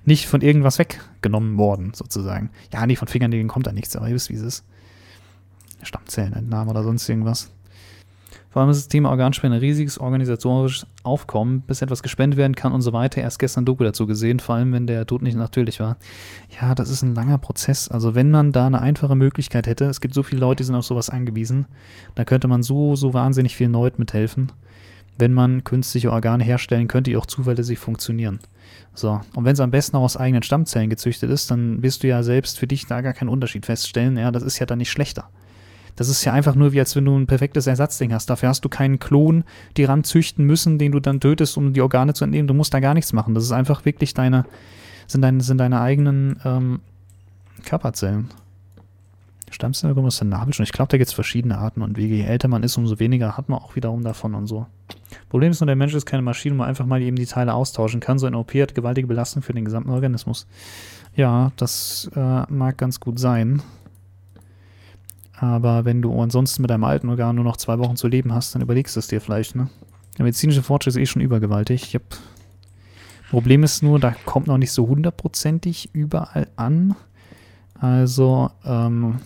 nicht von irgendwas weggenommen worden, sozusagen. Ja, nee, von Fingernägeln kommt da nichts, aber ihr wisst, wie es ist. Stammzellenentnahme oder sonst irgendwas. Vor allem ist das Thema Organspende ein riesiges organisatorisches Aufkommen, bis etwas gespendet werden kann und so weiter. Erst gestern Doku dazu gesehen, vor allem wenn der Tod nicht natürlich war. Ja, das ist ein langer Prozess. Also wenn man da eine einfache Möglichkeit hätte, es gibt so viele Leute, die sind auf sowas angewiesen, da könnte man so, so wahnsinnig vielen Leuten mithelfen. Wenn man künstliche Organe herstellen könnte, die auch zuverlässig funktionieren. So, und wenn es am besten auch aus eigenen Stammzellen gezüchtet ist, dann wirst du ja selbst für dich da gar keinen Unterschied feststellen. Ja, das ist ja dann nicht schlechter. Das ist ja einfach nur wie, als wenn du ein perfektes Ersatzding hast. Dafür hast du keinen Klon die ranzüchten müssen, den du dann tötest, um die Organe zu entnehmen. Du musst da gar nichts machen. Das ist einfach wirklich deine, sind deine, sind deine eigenen ähm, Körperzellen. Stammzellen aus der Nabelschnur. Ich glaube, da gibt es verschiedene Arten und Wege. Je älter man ist, umso weniger hat man auch wiederum davon und so. Problem ist nur, der Mensch ist keine Maschine, wo man einfach mal eben die Teile austauschen kann. So ein OP hat gewaltige Belastung für den gesamten Organismus. Ja, das äh, mag ganz gut sein. Aber wenn du ansonsten mit deinem alten Organ nur noch zwei Wochen zu leben hast, dann überlegst du es dir vielleicht, ne? Der medizinische Fortschritt ist eh schon übergewaltig. Ich hab Problem ist nur, da kommt noch nicht so hundertprozentig überall an. Also, ähm,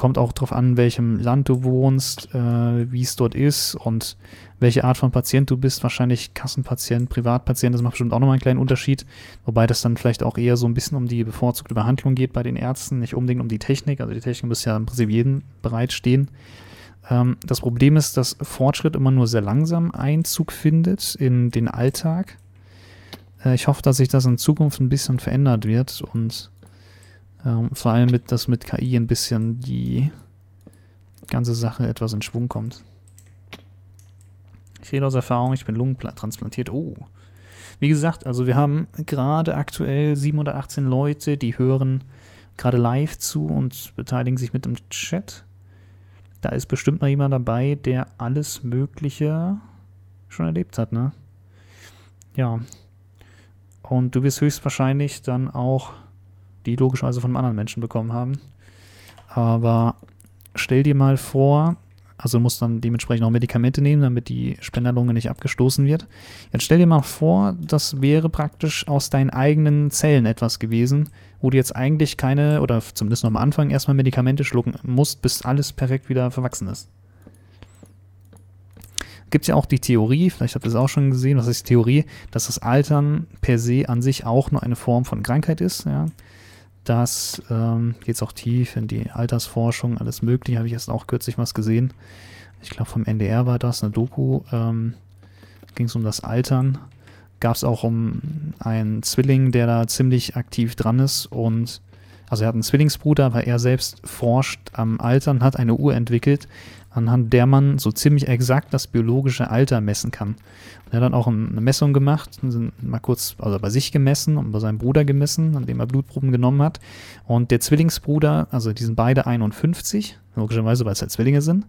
kommt auch darauf an, in welchem Land du wohnst, äh, wie es dort ist und welche Art von Patient du bist. Wahrscheinlich Kassenpatient, Privatpatient, das macht bestimmt auch nochmal einen kleinen Unterschied. Wobei das dann vielleicht auch eher so ein bisschen um die bevorzugte Behandlung geht bei den Ärzten, nicht unbedingt um die Technik. Also die Technik muss ja im Prinzip jeden bereitstehen. Ähm, das Problem ist, dass Fortschritt immer nur sehr langsam Einzug findet in den Alltag. Äh, ich hoffe, dass sich das in Zukunft ein bisschen verändert wird und ähm, vor allem, mit, dass mit KI ein bisschen die ganze Sache etwas in Schwung kommt. Ich rede aus Erfahrung, ich bin lungentransplantiert. Oh. Wie gesagt, also wir haben gerade aktuell 718 Leute, die hören gerade live zu und beteiligen sich mit im Chat. Da ist bestimmt mal jemand dabei, der alles Mögliche schon erlebt hat, ne? Ja. Und du wirst höchstwahrscheinlich dann auch die logischerweise von einem anderen Menschen bekommen haben. Aber stell dir mal vor, also du musst dann dementsprechend auch Medikamente nehmen, damit die Spenderlunge nicht abgestoßen wird. Jetzt stell dir mal vor, das wäre praktisch aus deinen eigenen Zellen etwas gewesen, wo du jetzt eigentlich keine, oder zumindest noch am Anfang erstmal Medikamente schlucken musst, bis alles perfekt wieder verwachsen ist. Gibt es ja auch die Theorie, vielleicht habt ihr es auch schon gesehen, was ist die Theorie, dass das Altern per se an sich auch nur eine Form von Krankheit ist. Ja? Das ähm, geht auch tief in die Altersforschung, alles Mögliche. Habe ich jetzt auch kürzlich was gesehen. Ich glaube, vom NDR war das, eine Doku. Ähm, Ging es um das Altern. Gab es auch um einen Zwilling, der da ziemlich aktiv dran ist und also er hat einen Zwillingsbruder, aber er selbst forscht am Altern, hat eine Uhr entwickelt, anhand der man so ziemlich exakt das biologische Alter messen kann. Und er hat dann auch eine Messung gemacht, mal kurz also bei sich gemessen und bei seinem Bruder gemessen, an dem er Blutproben genommen hat. Und der Zwillingsbruder, also die sind beide 51, logischerweise, weil es halt Zwillinge sind.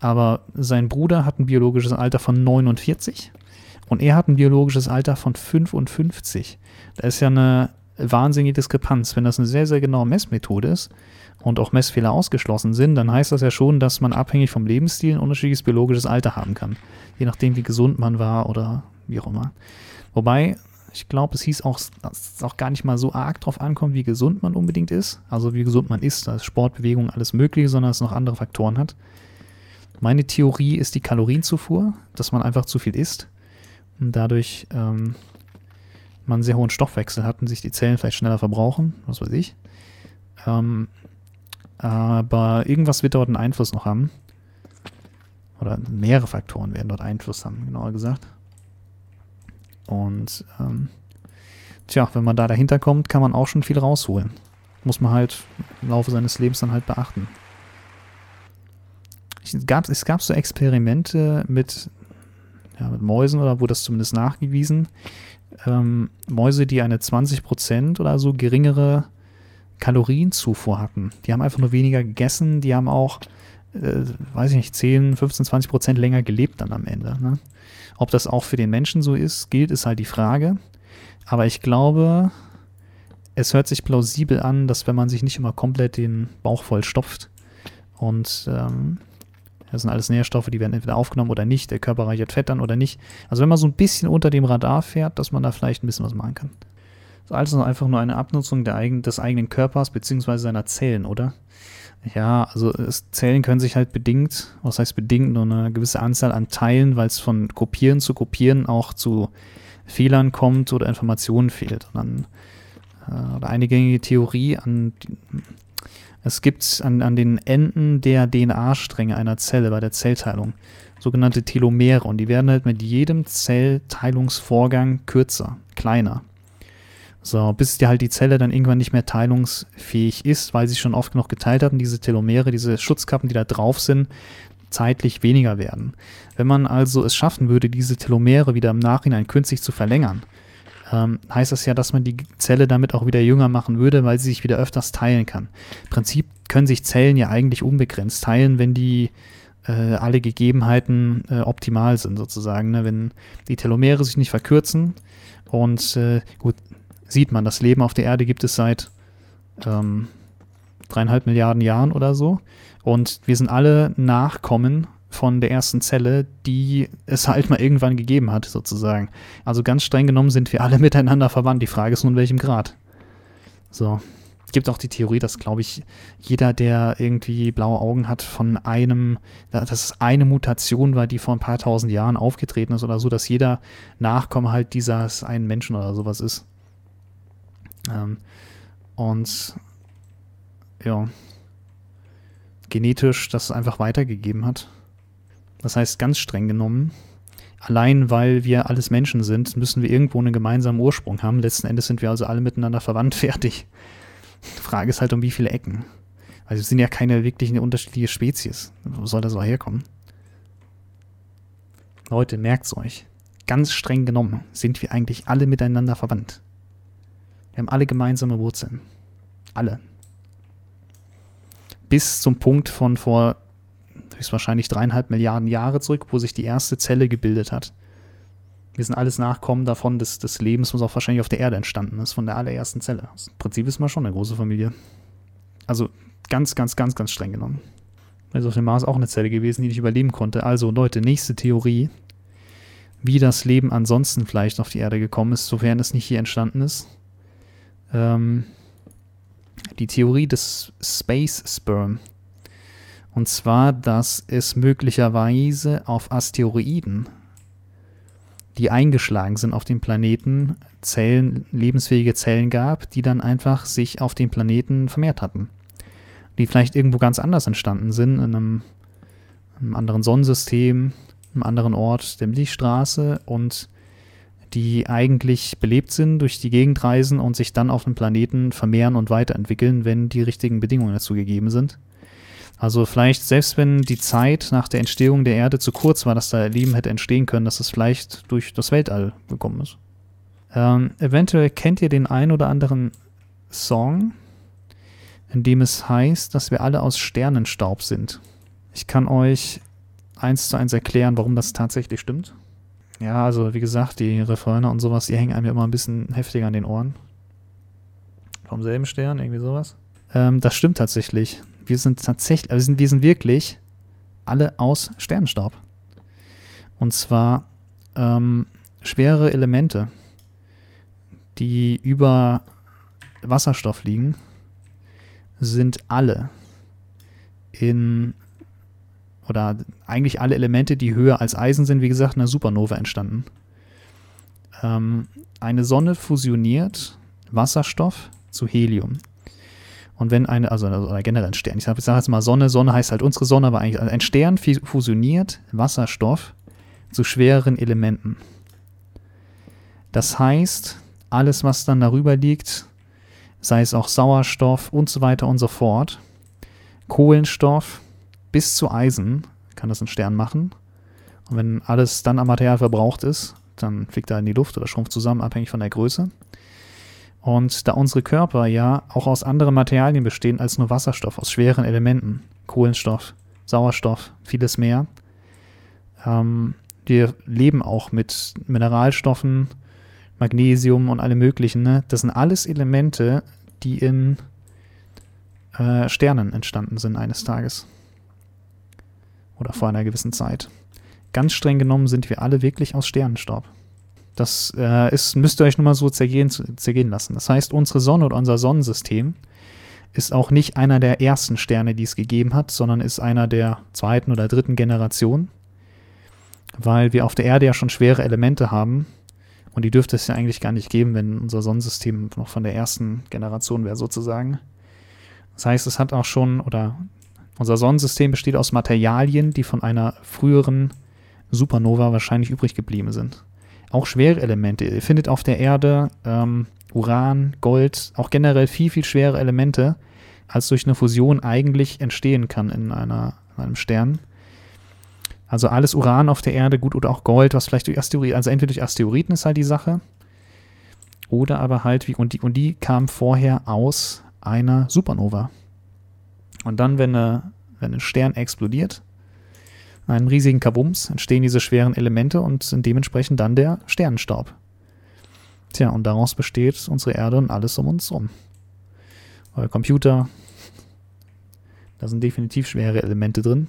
Aber sein Bruder hat ein biologisches Alter von 49 und er hat ein biologisches Alter von 55. Da ist ja eine wahnsinnige Diskrepanz. Wenn das eine sehr, sehr genaue Messmethode ist und auch Messfehler ausgeschlossen sind, dann heißt das ja schon, dass man abhängig vom Lebensstil ein unterschiedliches biologisches Alter haben kann. Je nachdem, wie gesund man war oder wie auch immer. Wobei, ich glaube, es hieß auch, dass es auch gar nicht mal so arg drauf ankommt, wie gesund man unbedingt ist. Also wie gesund man ist, da ist Sport, alles mögliche, sondern es noch andere Faktoren hat. Meine Theorie ist die Kalorienzufuhr, dass man einfach zu viel isst und dadurch ähm, man einen sehr hohen Stoffwechsel hat und sich die Zellen vielleicht schneller verbrauchen, was weiß ich. Ähm, aber irgendwas wird dort einen Einfluss noch haben. Oder mehrere Faktoren werden dort Einfluss haben, genauer gesagt. Und ähm, tja, wenn man da dahinter kommt, kann man auch schon viel rausholen. Muss man halt im Laufe seines Lebens dann halt beachten. Es gab, es gab so Experimente mit, ja, mit Mäusen oder wurde das zumindest nachgewiesen, ähm, Mäuse, die eine 20% oder so geringere Kalorienzufuhr hatten. Die haben einfach nur weniger gegessen, die haben auch, äh, weiß ich nicht, 10, 15, 20% länger gelebt dann am Ende. Ne? Ob das auch für den Menschen so ist, gilt, ist halt die Frage. Aber ich glaube, es hört sich plausibel an, dass wenn man sich nicht immer komplett den Bauch voll stopft und ähm, Das sind alles Nährstoffe, die werden entweder aufgenommen oder nicht. Der Körper reichert Fett an oder nicht. Also wenn man so ein bisschen unter dem Radar fährt, dass man da vielleicht ein bisschen was machen kann. Das ist alles noch einfach nur eine Abnutzung eigen, des eigenen Körpers bzw. seiner Zellen, oder? Ja, also es, Zellen können sich halt bedingt, was heißt bedingt, nur eine gewisse Anzahl an Teilen, weil es von Kopieren zu Kopieren auch zu Fehlern kommt oder Informationen fehlt. Und dann äh, eine gängige Theorie an es gibt an, an den Enden der DNA-Stränge einer Zelle bei der Zellteilung sogenannte Telomere und die werden halt mit jedem Zellteilungsvorgang kürzer, kleiner. So, bis die halt die Zelle dann irgendwann nicht mehr teilungsfähig ist, weil sie schon oft genug geteilt hat und diese Telomere, diese Schutzkappen, die da drauf sind, zeitlich weniger werden. Wenn man also es schaffen würde, diese Telomere wieder im Nachhinein künstlich zu verlängern, ähm, heißt das ja, dass man die Zelle damit auch wieder jünger machen würde, weil sie sich wieder öfters teilen kann. Im Prinzip können sich Zellen ja eigentlich unbegrenzt teilen, wenn die äh, alle Gegebenheiten äh, optimal sind, sozusagen. Ne? Wenn die Telomere sich nicht verkürzen und äh, gut, sieht man, das Leben auf der Erde gibt es seit ähm, dreieinhalb Milliarden Jahren oder so. Und wir sind alle Nachkommen von der ersten Zelle, die es halt mal irgendwann gegeben hat, sozusagen. Also ganz streng genommen sind wir alle miteinander verwandt. Die Frage ist nun, in welchem Grad. So. Es gibt auch die Theorie, dass, glaube ich, jeder, der irgendwie blaue Augen hat, von einem, dass es eine Mutation war, die vor ein paar tausend Jahren aufgetreten ist oder so, dass jeder Nachkomme halt dieses einen Menschen oder sowas ist. Ähm, und ja, genetisch das einfach weitergegeben hat. Das heißt, ganz streng genommen, allein weil wir alles Menschen sind, müssen wir irgendwo einen gemeinsamen Ursprung haben. Letzten Endes sind wir also alle miteinander verwandt, fertig. Die Frage ist halt, um wie viele Ecken. Also wir sind ja keine wirklich eine unterschiedliche Spezies. Wo soll das auch herkommen? Leute, merkt's euch. Ganz streng genommen sind wir eigentlich alle miteinander verwandt. Wir haben alle gemeinsame Wurzeln. Alle. Bis zum Punkt von vor höchstwahrscheinlich dreieinhalb Milliarden Jahre zurück, wo sich die erste Zelle gebildet hat. Wir sind alles Nachkommen davon des, des Lebens, was auch wahrscheinlich auf der Erde entstanden ist, von der allerersten Zelle. Also Im Prinzip ist man schon eine große Familie. Also ganz, ganz, ganz, ganz streng genommen. Also auf dem Mars auch eine Zelle gewesen, die nicht überleben konnte. Also Leute, nächste Theorie, wie das Leben ansonsten vielleicht auf die Erde gekommen ist, sofern es nicht hier entstanden ist. Ähm, die Theorie des Space Sperm. Und zwar, dass es möglicherweise auf Asteroiden, die eingeschlagen sind auf dem Planeten, Zellen, lebensfähige Zellen gab, die dann einfach sich auf dem Planeten vermehrt hatten. Die vielleicht irgendwo ganz anders entstanden sind, in einem, einem anderen Sonnensystem, einem anderen Ort der Milchstraße und die eigentlich belebt sind, durch die Gegend reisen und sich dann auf dem Planeten vermehren und weiterentwickeln, wenn die richtigen Bedingungen dazu gegeben sind. Also vielleicht, selbst wenn die Zeit nach der Entstehung der Erde zu kurz war, dass da Leben hätte entstehen können, dass es vielleicht durch das Weltall gekommen ist. Ähm, eventuell kennt ihr den ein oder anderen Song, in dem es heißt, dass wir alle aus Sternenstaub sind. Ich kann euch eins zu eins erklären, warum das tatsächlich stimmt. Ja, also wie gesagt, die Refraine und sowas, die hängen einem ja immer ein bisschen heftiger an den Ohren. Vom selben Stern, irgendwie sowas. Ähm, das stimmt tatsächlich wir sind tatsächlich, wir sind, wir sind wirklich alle aus Sternenstaub. Und zwar ähm, schwere Elemente, die über Wasserstoff liegen, sind alle in oder eigentlich alle Elemente, die höher als Eisen sind, wie gesagt, in einer Supernova entstanden. Ähm, eine Sonne fusioniert Wasserstoff zu Helium. Und wenn eine, also, also generell ein Stern, ich sage sag jetzt mal Sonne, Sonne heißt halt unsere Sonne, aber eigentlich ein Stern fusioniert Wasserstoff zu schwereren Elementen. Das heißt, alles, was dann darüber liegt, sei es auch Sauerstoff und so weiter und so fort, Kohlenstoff bis zu Eisen, kann das ein Stern machen. Und wenn alles dann am Material verbraucht ist, dann fliegt er in die Luft oder schrumpft zusammen, abhängig von der Größe. Und da unsere Körper ja auch aus anderen Materialien bestehen als nur Wasserstoff, aus schweren Elementen, Kohlenstoff, Sauerstoff, vieles mehr, ähm, wir leben auch mit Mineralstoffen, Magnesium und allem möglichen. Ne? Das sind alles Elemente, die in äh, Sternen entstanden sind eines Tages. Oder vor einer gewissen Zeit. Ganz streng genommen sind wir alle wirklich aus Sternenstaub. Das äh, ist, müsst ihr euch nur mal so zergehen, zergehen lassen. Das heißt, unsere Sonne oder unser Sonnensystem ist auch nicht einer der ersten Sterne, die es gegeben hat, sondern ist einer der zweiten oder dritten Generation, weil wir auf der Erde ja schon schwere Elemente haben und die dürfte es ja eigentlich gar nicht geben, wenn unser Sonnensystem noch von der ersten Generation wäre sozusagen. Das heißt, es hat auch schon, oder unser Sonnensystem besteht aus Materialien, die von einer früheren Supernova wahrscheinlich übrig geblieben sind. Auch schwere Elemente. Ihr findet auf der Erde ähm, Uran, Gold, auch generell viel, viel schwere Elemente, als durch eine Fusion eigentlich entstehen kann in, einer, in einem Stern. Also alles Uran auf der Erde, gut, oder auch Gold, was vielleicht durch Asteroiden, also entweder durch Asteroiden ist halt die Sache, oder aber halt, wie, und die, und die kam vorher aus einer Supernova. Und dann, wenn, eine, wenn ein Stern explodiert, in einem riesigen Kabums, entstehen diese schweren Elemente und sind dementsprechend dann der Sternenstaub. Tja, und daraus besteht unsere Erde und alles um uns herum. Euer Computer, da sind definitiv schwere Elemente drin.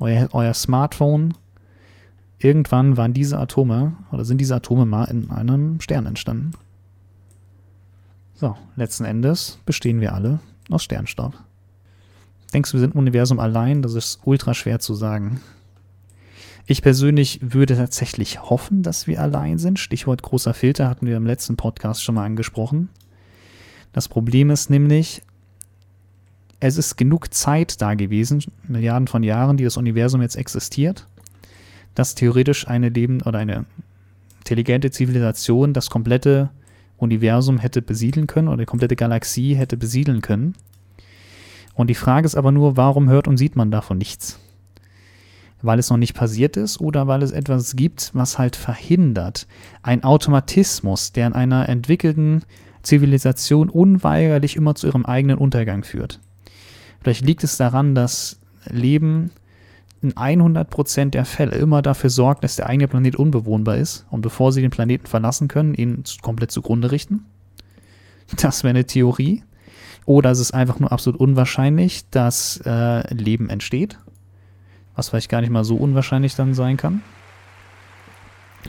Euer, euer Smartphone, irgendwann waren diese Atome oder sind diese Atome mal in einem Stern entstanden. So, letzten Endes bestehen wir alle aus Sternstaub. Denkst du, wir sind Universum allein? Das ist ultra schwer zu sagen. Ich persönlich würde tatsächlich hoffen, dass wir allein sind. Stichwort großer Filter hatten wir im letzten Podcast schon mal angesprochen. Das Problem ist nämlich, es ist genug Zeit da gewesen, Milliarden von Jahren, die das Universum jetzt existiert, dass theoretisch eine Leben oder eine intelligente Zivilisation das komplette Universum hätte besiedeln können oder die komplette Galaxie hätte besiedeln können. Und die Frage ist aber nur, warum hört und sieht man davon nichts? weil es noch nicht passiert ist oder weil es etwas gibt, was halt verhindert. Ein Automatismus, der in einer entwickelten Zivilisation unweigerlich immer zu ihrem eigenen Untergang führt. Vielleicht liegt es daran, dass Leben in 100% der Fälle immer dafür sorgt, dass der eigene Planet unbewohnbar ist und bevor sie den Planeten verlassen können, ihn komplett zugrunde richten. Das wäre eine Theorie. Oder es ist einfach nur absolut unwahrscheinlich, dass äh, Leben entsteht was vielleicht gar nicht mal so unwahrscheinlich dann sein kann.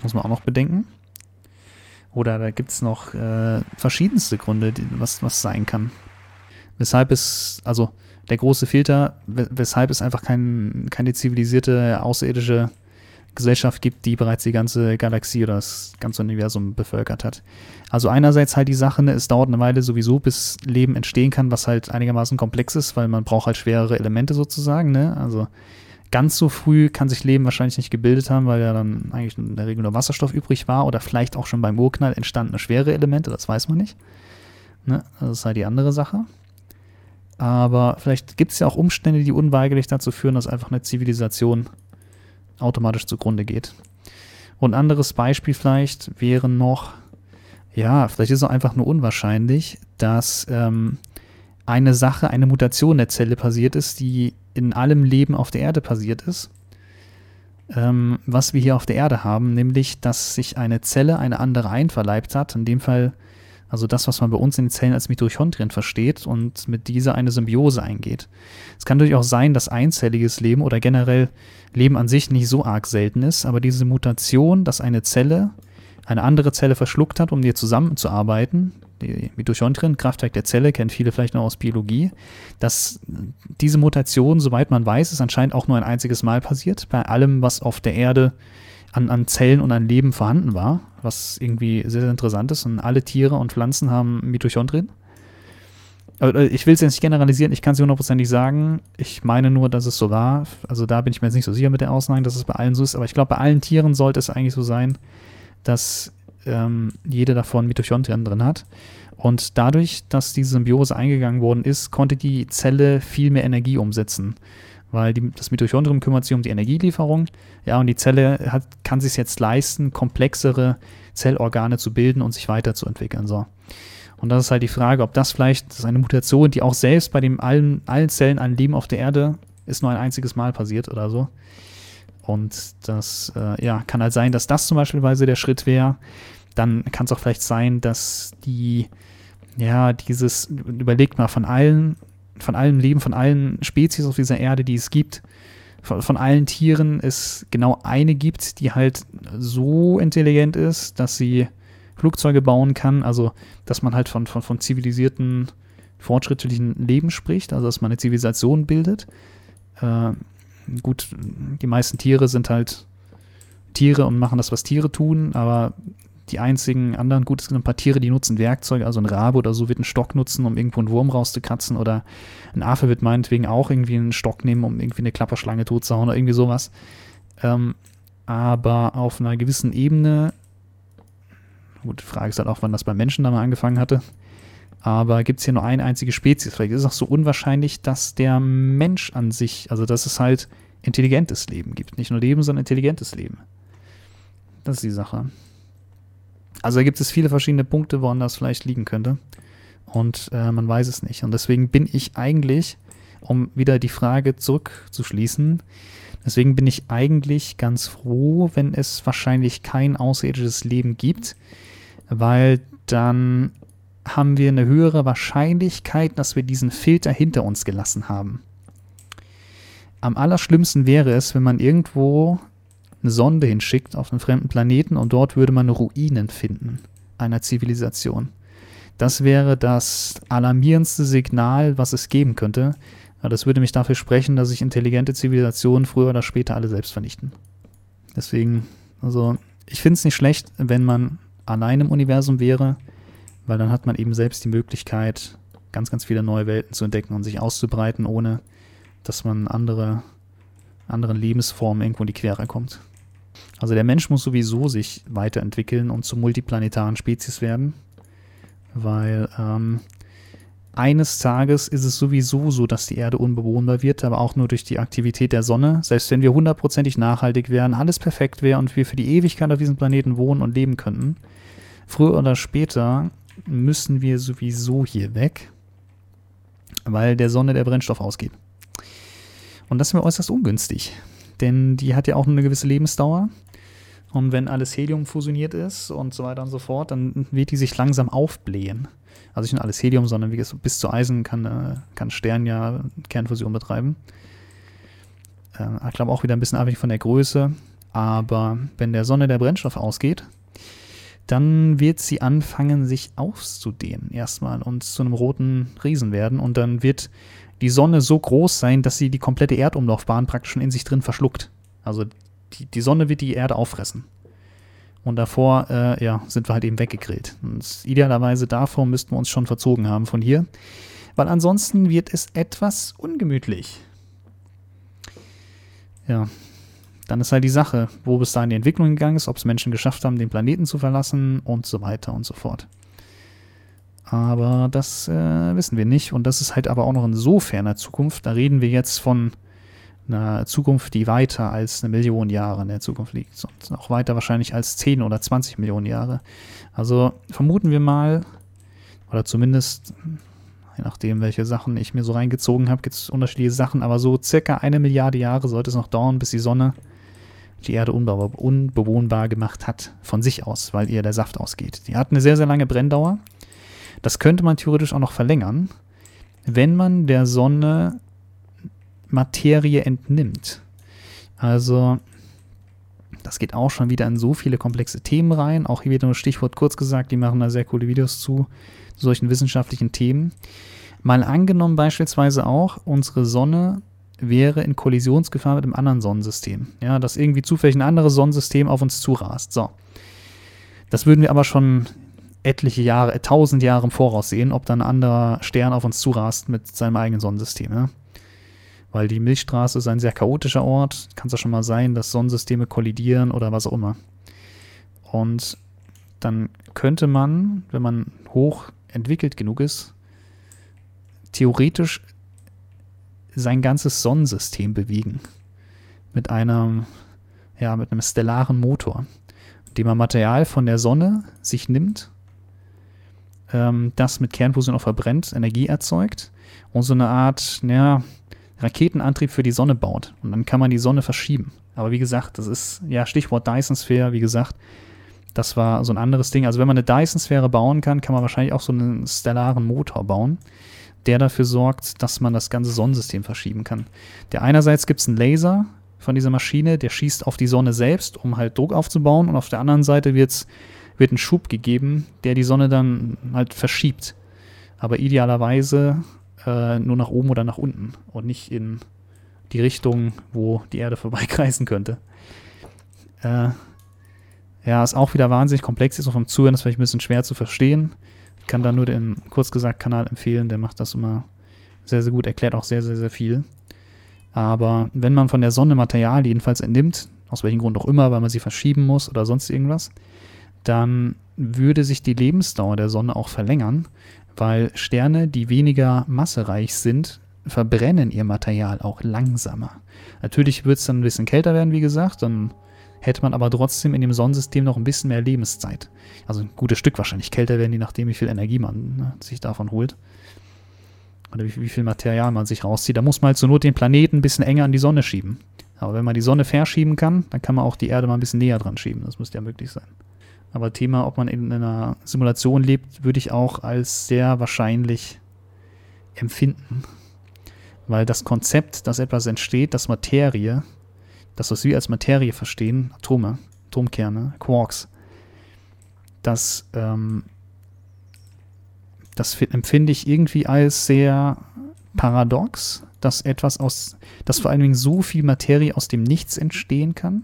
Muss man auch noch bedenken. Oder da gibt es noch äh, verschiedenste Gründe, die, was, was sein kann. Weshalb es, also der große Filter, weshalb es einfach kein, keine zivilisierte außerirdische Gesellschaft gibt, die bereits die ganze Galaxie oder das ganze Universum bevölkert hat. Also einerseits halt die Sache, es dauert eine Weile sowieso, bis Leben entstehen kann, was halt einigermaßen komplex ist, weil man braucht halt schwerere Elemente sozusagen, ne? Also ganz so früh kann sich Leben wahrscheinlich nicht gebildet haben, weil ja dann eigentlich in der Regel nur Wasserstoff übrig war oder vielleicht auch schon beim Urknall entstandene schwere Elemente, das weiß man nicht. Ne? Das ist halt die andere Sache. Aber vielleicht gibt es ja auch Umstände, die unweigerlich dazu führen, dass einfach eine Zivilisation automatisch zugrunde geht. Und ein anderes Beispiel vielleicht wäre noch, ja, vielleicht ist es auch einfach nur unwahrscheinlich, dass ähm, eine Sache, eine Mutation der Zelle passiert ist, die in allem Leben auf der Erde passiert ist, ähm, was wir hier auf der Erde haben, nämlich, dass sich eine Zelle eine andere einverleibt hat, in dem Fall also das, was man bei uns in den Zellen als Mitochondrien versteht und mit dieser eine Symbiose eingeht. Es kann auch sein, dass einzelliges Leben oder generell Leben an sich nicht so arg selten ist, aber diese Mutation, dass eine Zelle eine andere Zelle verschluckt hat, um dir zusammenzuarbeiten, die Mitochondrien, Kraftwerk der Zelle, kennen viele vielleicht noch aus Biologie, dass diese Mutation, soweit man weiß, ist anscheinend auch nur ein einziges Mal passiert, bei allem, was auf der Erde an, an Zellen und an Leben vorhanden war, was irgendwie sehr, sehr interessant ist. Und alle Tiere und Pflanzen haben Mitochondrien. Äh, ich will es jetzt nicht generalisieren, ich kann es hundertprozentig sagen. Ich meine nur, dass es so war. Also da bin ich mir jetzt nicht so sicher mit der Aussage, dass es bei allen so ist. Aber ich glaube, bei allen Tieren sollte es eigentlich so sein, dass ähm, jede davon Mitochondrien drin hat. Und dadurch, dass diese Symbiose eingegangen worden ist, konnte die Zelle viel mehr Energie umsetzen. Weil die, das Mitochondrium kümmert sich um die Energielieferung. Ja, und die Zelle hat, kann sich jetzt leisten, komplexere Zellorgane zu bilden und sich weiterzuentwickeln. So. Und das ist halt die Frage, ob das vielleicht das ist eine Mutation, die auch selbst bei den allen, allen Zellen an Leben auf der Erde ist nur ein einziges Mal passiert oder so. Und das äh, ja, kann halt sein, dass das zum Beispiel der Schritt wäre. Dann kann es auch vielleicht sein, dass die, ja, dieses, überlegt mal, von allen, von allem Leben, von allen Spezies auf dieser Erde, die es gibt, von, von allen Tieren es genau eine gibt, die halt so intelligent ist, dass sie Flugzeuge bauen kann. Also, dass man halt von, von, von zivilisierten, fortschrittlichen Leben spricht, also dass man eine Zivilisation bildet. Äh, gut, die meisten Tiere sind halt Tiere und machen das, was Tiere tun, aber die einzigen anderen, gut, es sind ein paar Tiere, die nutzen Werkzeuge, also ein Rabe oder so wird einen Stock nutzen, um irgendwo einen Wurm rauszukratzen oder ein Affe wird meinetwegen auch irgendwie einen Stock nehmen, um irgendwie eine Klapperschlange totzuhauen oder irgendwie sowas. Ähm, aber auf einer gewissen Ebene, gut, die Frage ist halt auch, wann das beim Menschen da mal angefangen hatte, aber gibt es hier nur eine einzige Spezies. Vielleicht ist es auch so unwahrscheinlich, dass der Mensch an sich, also dass es halt intelligentes Leben gibt. Nicht nur Leben, sondern intelligentes Leben. Das ist die Sache. Also da gibt es viele verschiedene Punkte, woran das vielleicht liegen könnte. Und äh, man weiß es nicht. Und deswegen bin ich eigentlich, um wieder die Frage zurückzuschließen, deswegen bin ich eigentlich ganz froh, wenn es wahrscheinlich kein außerirdisches Leben gibt, weil dann haben wir eine höhere Wahrscheinlichkeit, dass wir diesen Filter hinter uns gelassen haben. Am allerschlimmsten wäre es, wenn man irgendwo eine Sonde hinschickt auf einen fremden Planeten und dort würde man Ruinen finden einer Zivilisation. Das wäre das alarmierendste Signal, was es geben könnte. Das würde mich dafür sprechen, dass sich intelligente Zivilisationen früher oder später alle selbst vernichten. Deswegen, also ich finde es nicht schlecht, wenn man allein im Universum wäre, weil dann hat man eben selbst die Möglichkeit, ganz, ganz viele neue Welten zu entdecken und sich auszubreiten, ohne dass man andere, anderen Lebensformen irgendwo in die Quere kommt. Also der Mensch muss sowieso sich weiterentwickeln und zur multiplanetaren Spezies werden, weil ähm, eines Tages ist es sowieso so, dass die Erde unbewohnbar wird, aber auch nur durch die Aktivität der Sonne. Selbst wenn wir hundertprozentig nachhaltig wären, alles perfekt wäre und wir für die Ewigkeit auf diesem Planeten wohnen und leben könnten, früher oder später müssen wir sowieso hier weg, weil der Sonne der Brennstoff ausgeht. Und das ist mir äußerst ungünstig, denn die hat ja auch eine gewisse Lebensdauer. Und wenn alles Helium fusioniert ist und so weiter und so fort, dann wird die sich langsam aufblähen. Also nicht nur alles Helium, sondern wie gesagt, bis zu Eisen kann, äh, kann Stern ja Kernfusion betreiben. Äh, ich glaube auch wieder ein bisschen abhängig von der Größe. Aber wenn der Sonne der Brennstoff ausgeht, dann wird sie anfangen, sich auszudehnen erstmal und zu einem roten Riesen werden. Und dann wird die Sonne so groß sein, dass sie die komplette Erdumlaufbahn praktisch schon in sich drin verschluckt. Also die, die Sonne wird die Erde auffressen. Und davor, äh, ja, sind wir halt eben weggegrillt. Und idealerweise davor müssten wir uns schon verzogen haben von hier. Weil ansonsten wird es etwas ungemütlich. Ja, dann ist halt die Sache, wo bis dahin die Entwicklung gegangen ist, ob es Menschen geschafft haben, den Planeten zu verlassen und so weiter und so fort. Aber das äh, wissen wir nicht. Und das ist halt aber auch noch in so ferner Zukunft. Da reden wir jetzt von einer Zukunft, die weiter als eine Million Jahre in der Zukunft liegt. Und auch weiter wahrscheinlich als 10 oder 20 Millionen Jahre. Also vermuten wir mal, oder zumindest, je nachdem, welche Sachen ich mir so reingezogen habe, gibt es unterschiedliche Sachen, aber so circa eine Milliarde Jahre sollte es noch dauern, bis die Sonne die Erde unbewohnbar gemacht hat, von sich aus, weil ihr der Saft ausgeht. Die hat eine sehr, sehr lange Brenndauer. Das könnte man theoretisch auch noch verlängern, wenn man der Sonne Materie entnimmt. Also, das geht auch schon wieder in so viele komplexe Themen rein. Auch hier wieder nur Stichwort kurz gesagt, die machen da sehr coole Videos zu solchen wissenschaftlichen Themen. Mal angenommen beispielsweise auch, unsere Sonne wäre in Kollisionsgefahr mit einem anderen Sonnensystem. Ja, dass irgendwie zufällig ein anderes Sonnensystem auf uns zurast. So. Das würden wir aber schon etliche Jahre, tausend Jahre im Voraus sehen, ob dann ein anderer Stern auf uns zurast mit seinem eigenen Sonnensystem. Ja? Weil die Milchstraße ist ein sehr chaotischer Ort. Kann es ja schon mal sein, dass Sonnensysteme kollidieren oder was auch immer. Und dann könnte man, wenn man hoch entwickelt genug ist, theoretisch sein ganzes Sonnensystem bewegen. Mit einem, ja, mit einem stellaren Motor, dem man Material von der Sonne sich nimmt, ähm, das mit Kernfusion auch verbrennt, Energie erzeugt und so eine Art, ja, Raketenantrieb für die Sonne baut. Und dann kann man die Sonne verschieben. Aber wie gesagt, das ist, ja, Stichwort Dyson-Sphäre, wie gesagt, das war so ein anderes Ding. Also wenn man eine Dyson-Sphäre bauen kann, kann man wahrscheinlich auch so einen stellaren Motor bauen der dafür sorgt, dass man das ganze Sonnensystem verschieben kann. Der einerseits gibt es einen Laser von dieser Maschine, der schießt auf die Sonne selbst, um halt Druck aufzubauen, und auf der anderen Seite wird's, wird ein Schub gegeben, der die Sonne dann halt verschiebt. Aber idealerweise äh, nur nach oben oder nach unten und nicht in die Richtung, wo die Erde vorbeikreisen könnte. Äh, ja, ist auch wieder wahnsinnig komplex, ist auch vom Zuhören, das ist vielleicht ein bisschen schwer zu verstehen. Ich kann da nur den, kurz gesagt, Kanal empfehlen, der macht das immer sehr, sehr gut, erklärt auch sehr, sehr, sehr viel. Aber wenn man von der Sonne Material jedenfalls entnimmt, aus welchem Grund auch immer, weil man sie verschieben muss oder sonst irgendwas, dann würde sich die Lebensdauer der Sonne auch verlängern, weil Sterne, die weniger massereich sind, verbrennen ihr Material auch langsamer. Natürlich wird es dann ein bisschen kälter werden, wie gesagt, dann hätte man aber trotzdem in dem Sonnensystem noch ein bisschen mehr Lebenszeit. Also ein gutes Stück wahrscheinlich kälter werden, je nachdem, wie viel Energie man ne, sich davon holt. Oder wie, wie, viel Material man sich rauszieht. Da muss man halt zur Not den Planeten ein bisschen enger an die Sonne schieben. Aber wenn man die Sonne verschieben kann, dann kann man auch die Erde mal ein bisschen näher dran schieben. Das müsste ja möglich sein. Aber Thema, ob man in einer Simulation lebt, würde ich auch als sehr wahrscheinlich empfinden. Weil das Konzept, dass etwas entsteht, dass Materie, das, was wir als Materie verstehen, Atome, Atomkerne, Quarks, das, ähm, das empfinde ich irgendwie als sehr paradox, dass etwas aus, dass vor allen Dingen so viel Materie aus dem Nichts entstehen kann.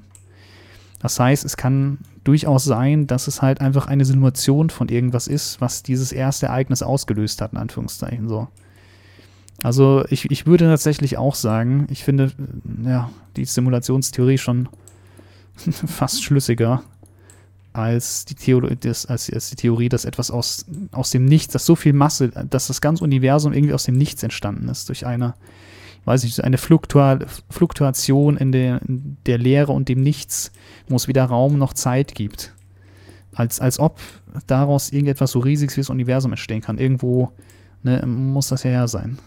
Das heißt, es kann durchaus sein, dass es halt einfach eine Simulation von irgendwas ist, was dieses erste Ereignis ausgelöst hat, in Anführungszeichen so. Also ich, ich würde tatsächlich auch sagen, ich finde ja, die Simulationstheorie schon fast schlüssiger als die, Theorie, das, als, als die Theorie, dass etwas aus, aus dem Nichts, dass so viel Masse, dass das ganze Universum irgendwie aus dem Nichts entstanden ist, durch eine, weiß ich, eine Fluktua Fluktuation in der, in der Leere und dem Nichts, wo es weder Raum noch Zeit gibt. Als, als ob daraus irgendetwas so riesiges wie das Universum entstehen kann. Irgendwo ne, muss das ja her sein.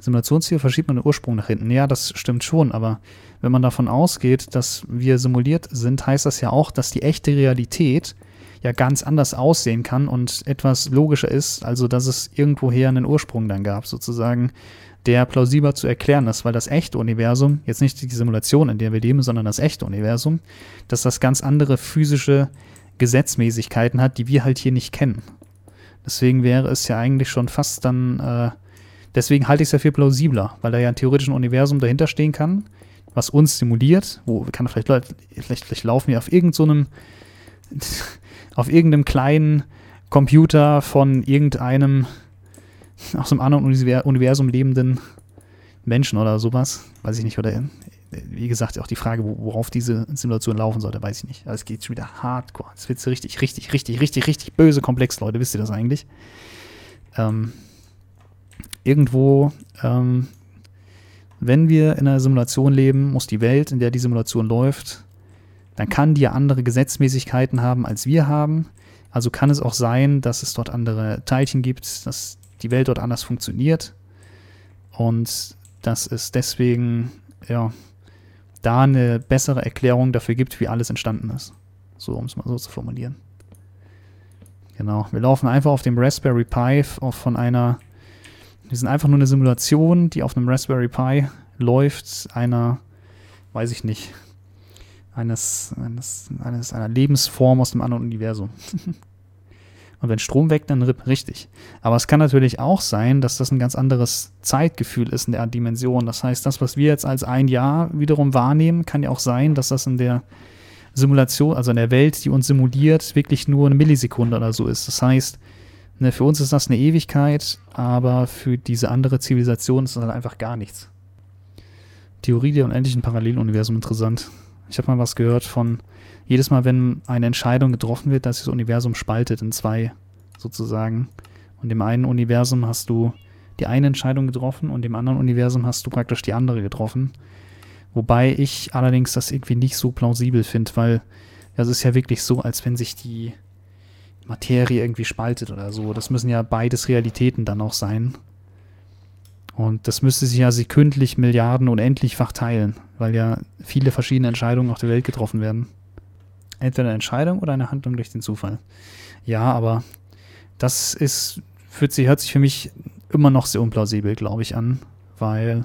Simulationsziel verschiebt man den Ursprung nach hinten. Ja, das stimmt schon, aber wenn man davon ausgeht, dass wir simuliert sind, heißt das ja auch, dass die echte Realität ja ganz anders aussehen kann und etwas logischer ist, also dass es irgendwoher einen Ursprung dann gab, sozusagen, der plausibler zu erklären ist, weil das echte Universum, jetzt nicht die Simulation, in der wir leben, sondern das echte Universum, dass das ganz andere physische Gesetzmäßigkeiten hat, die wir halt hier nicht kennen. Deswegen wäre es ja eigentlich schon fast dann äh, Deswegen halte ich es ja viel plausibler, weil da ja ein theoretisches Universum dahinter stehen kann, was uns simuliert, wo kann vielleicht vielleicht, vielleicht laufen wir auf irgendeinem, so auf irgendeinem kleinen Computer von irgendeinem aus einem anderen Universum lebenden Menschen oder sowas. Weiß ich nicht, oder wie gesagt, auch die Frage, worauf diese Simulation laufen sollte, weiß ich nicht. Also es geht schon wieder hardcore. Es wird so richtig, richtig, richtig, richtig, richtig böse komplex, Leute. Wisst ihr das eigentlich? Ähm, irgendwo, ähm, wenn wir in einer Simulation leben, muss die Welt, in der die Simulation läuft, dann kann die ja andere Gesetzmäßigkeiten haben, als wir haben. Also kann es auch sein, dass es dort andere Teilchen gibt, dass die Welt dort anders funktioniert und dass es deswegen ja, da eine bessere Erklärung dafür gibt, wie alles entstanden ist. So, um es mal so zu formulieren. Genau, wir laufen einfach auf dem Raspberry Pi von einer wir sind einfach nur eine Simulation, die auf einem Raspberry Pi läuft, einer, weiß ich nicht, eines, eines, eines einer Lebensform aus einem anderen Universum. Und wenn Strom weg, dann RIP, richtig. Aber es kann natürlich auch sein, dass das ein ganz anderes Zeitgefühl ist in der Dimension. Das heißt, das, was wir jetzt als ein Jahr wiederum wahrnehmen, kann ja auch sein, dass das in der Simulation, also in der Welt, die uns simuliert, wirklich nur eine Millisekunde oder so ist. Das heißt, Ne, für uns ist das eine Ewigkeit, aber für diese andere Zivilisation ist das halt einfach gar nichts. Theorie der unendlichen Paralleluniversum interessant. Ich habe mal was gehört von, jedes Mal, wenn eine Entscheidung getroffen wird, dass das Universum spaltet in zwei, sozusagen. Und im einen Universum hast du die eine Entscheidung getroffen und im anderen Universum hast du praktisch die andere getroffen. Wobei ich allerdings das irgendwie nicht so plausibel finde, weil es ist ja wirklich so, als wenn sich die Materie irgendwie spaltet oder so. Das müssen ja beides Realitäten dann auch sein. Und das müsste sich ja sekündlich Milliarden unendlichfach teilen, weil ja viele verschiedene Entscheidungen auf der Welt getroffen werden. Entweder eine Entscheidung oder eine Handlung durch den Zufall. Ja, aber das ist, fühlt sich, hört sich für mich immer noch sehr unplausibel, glaube ich, an, weil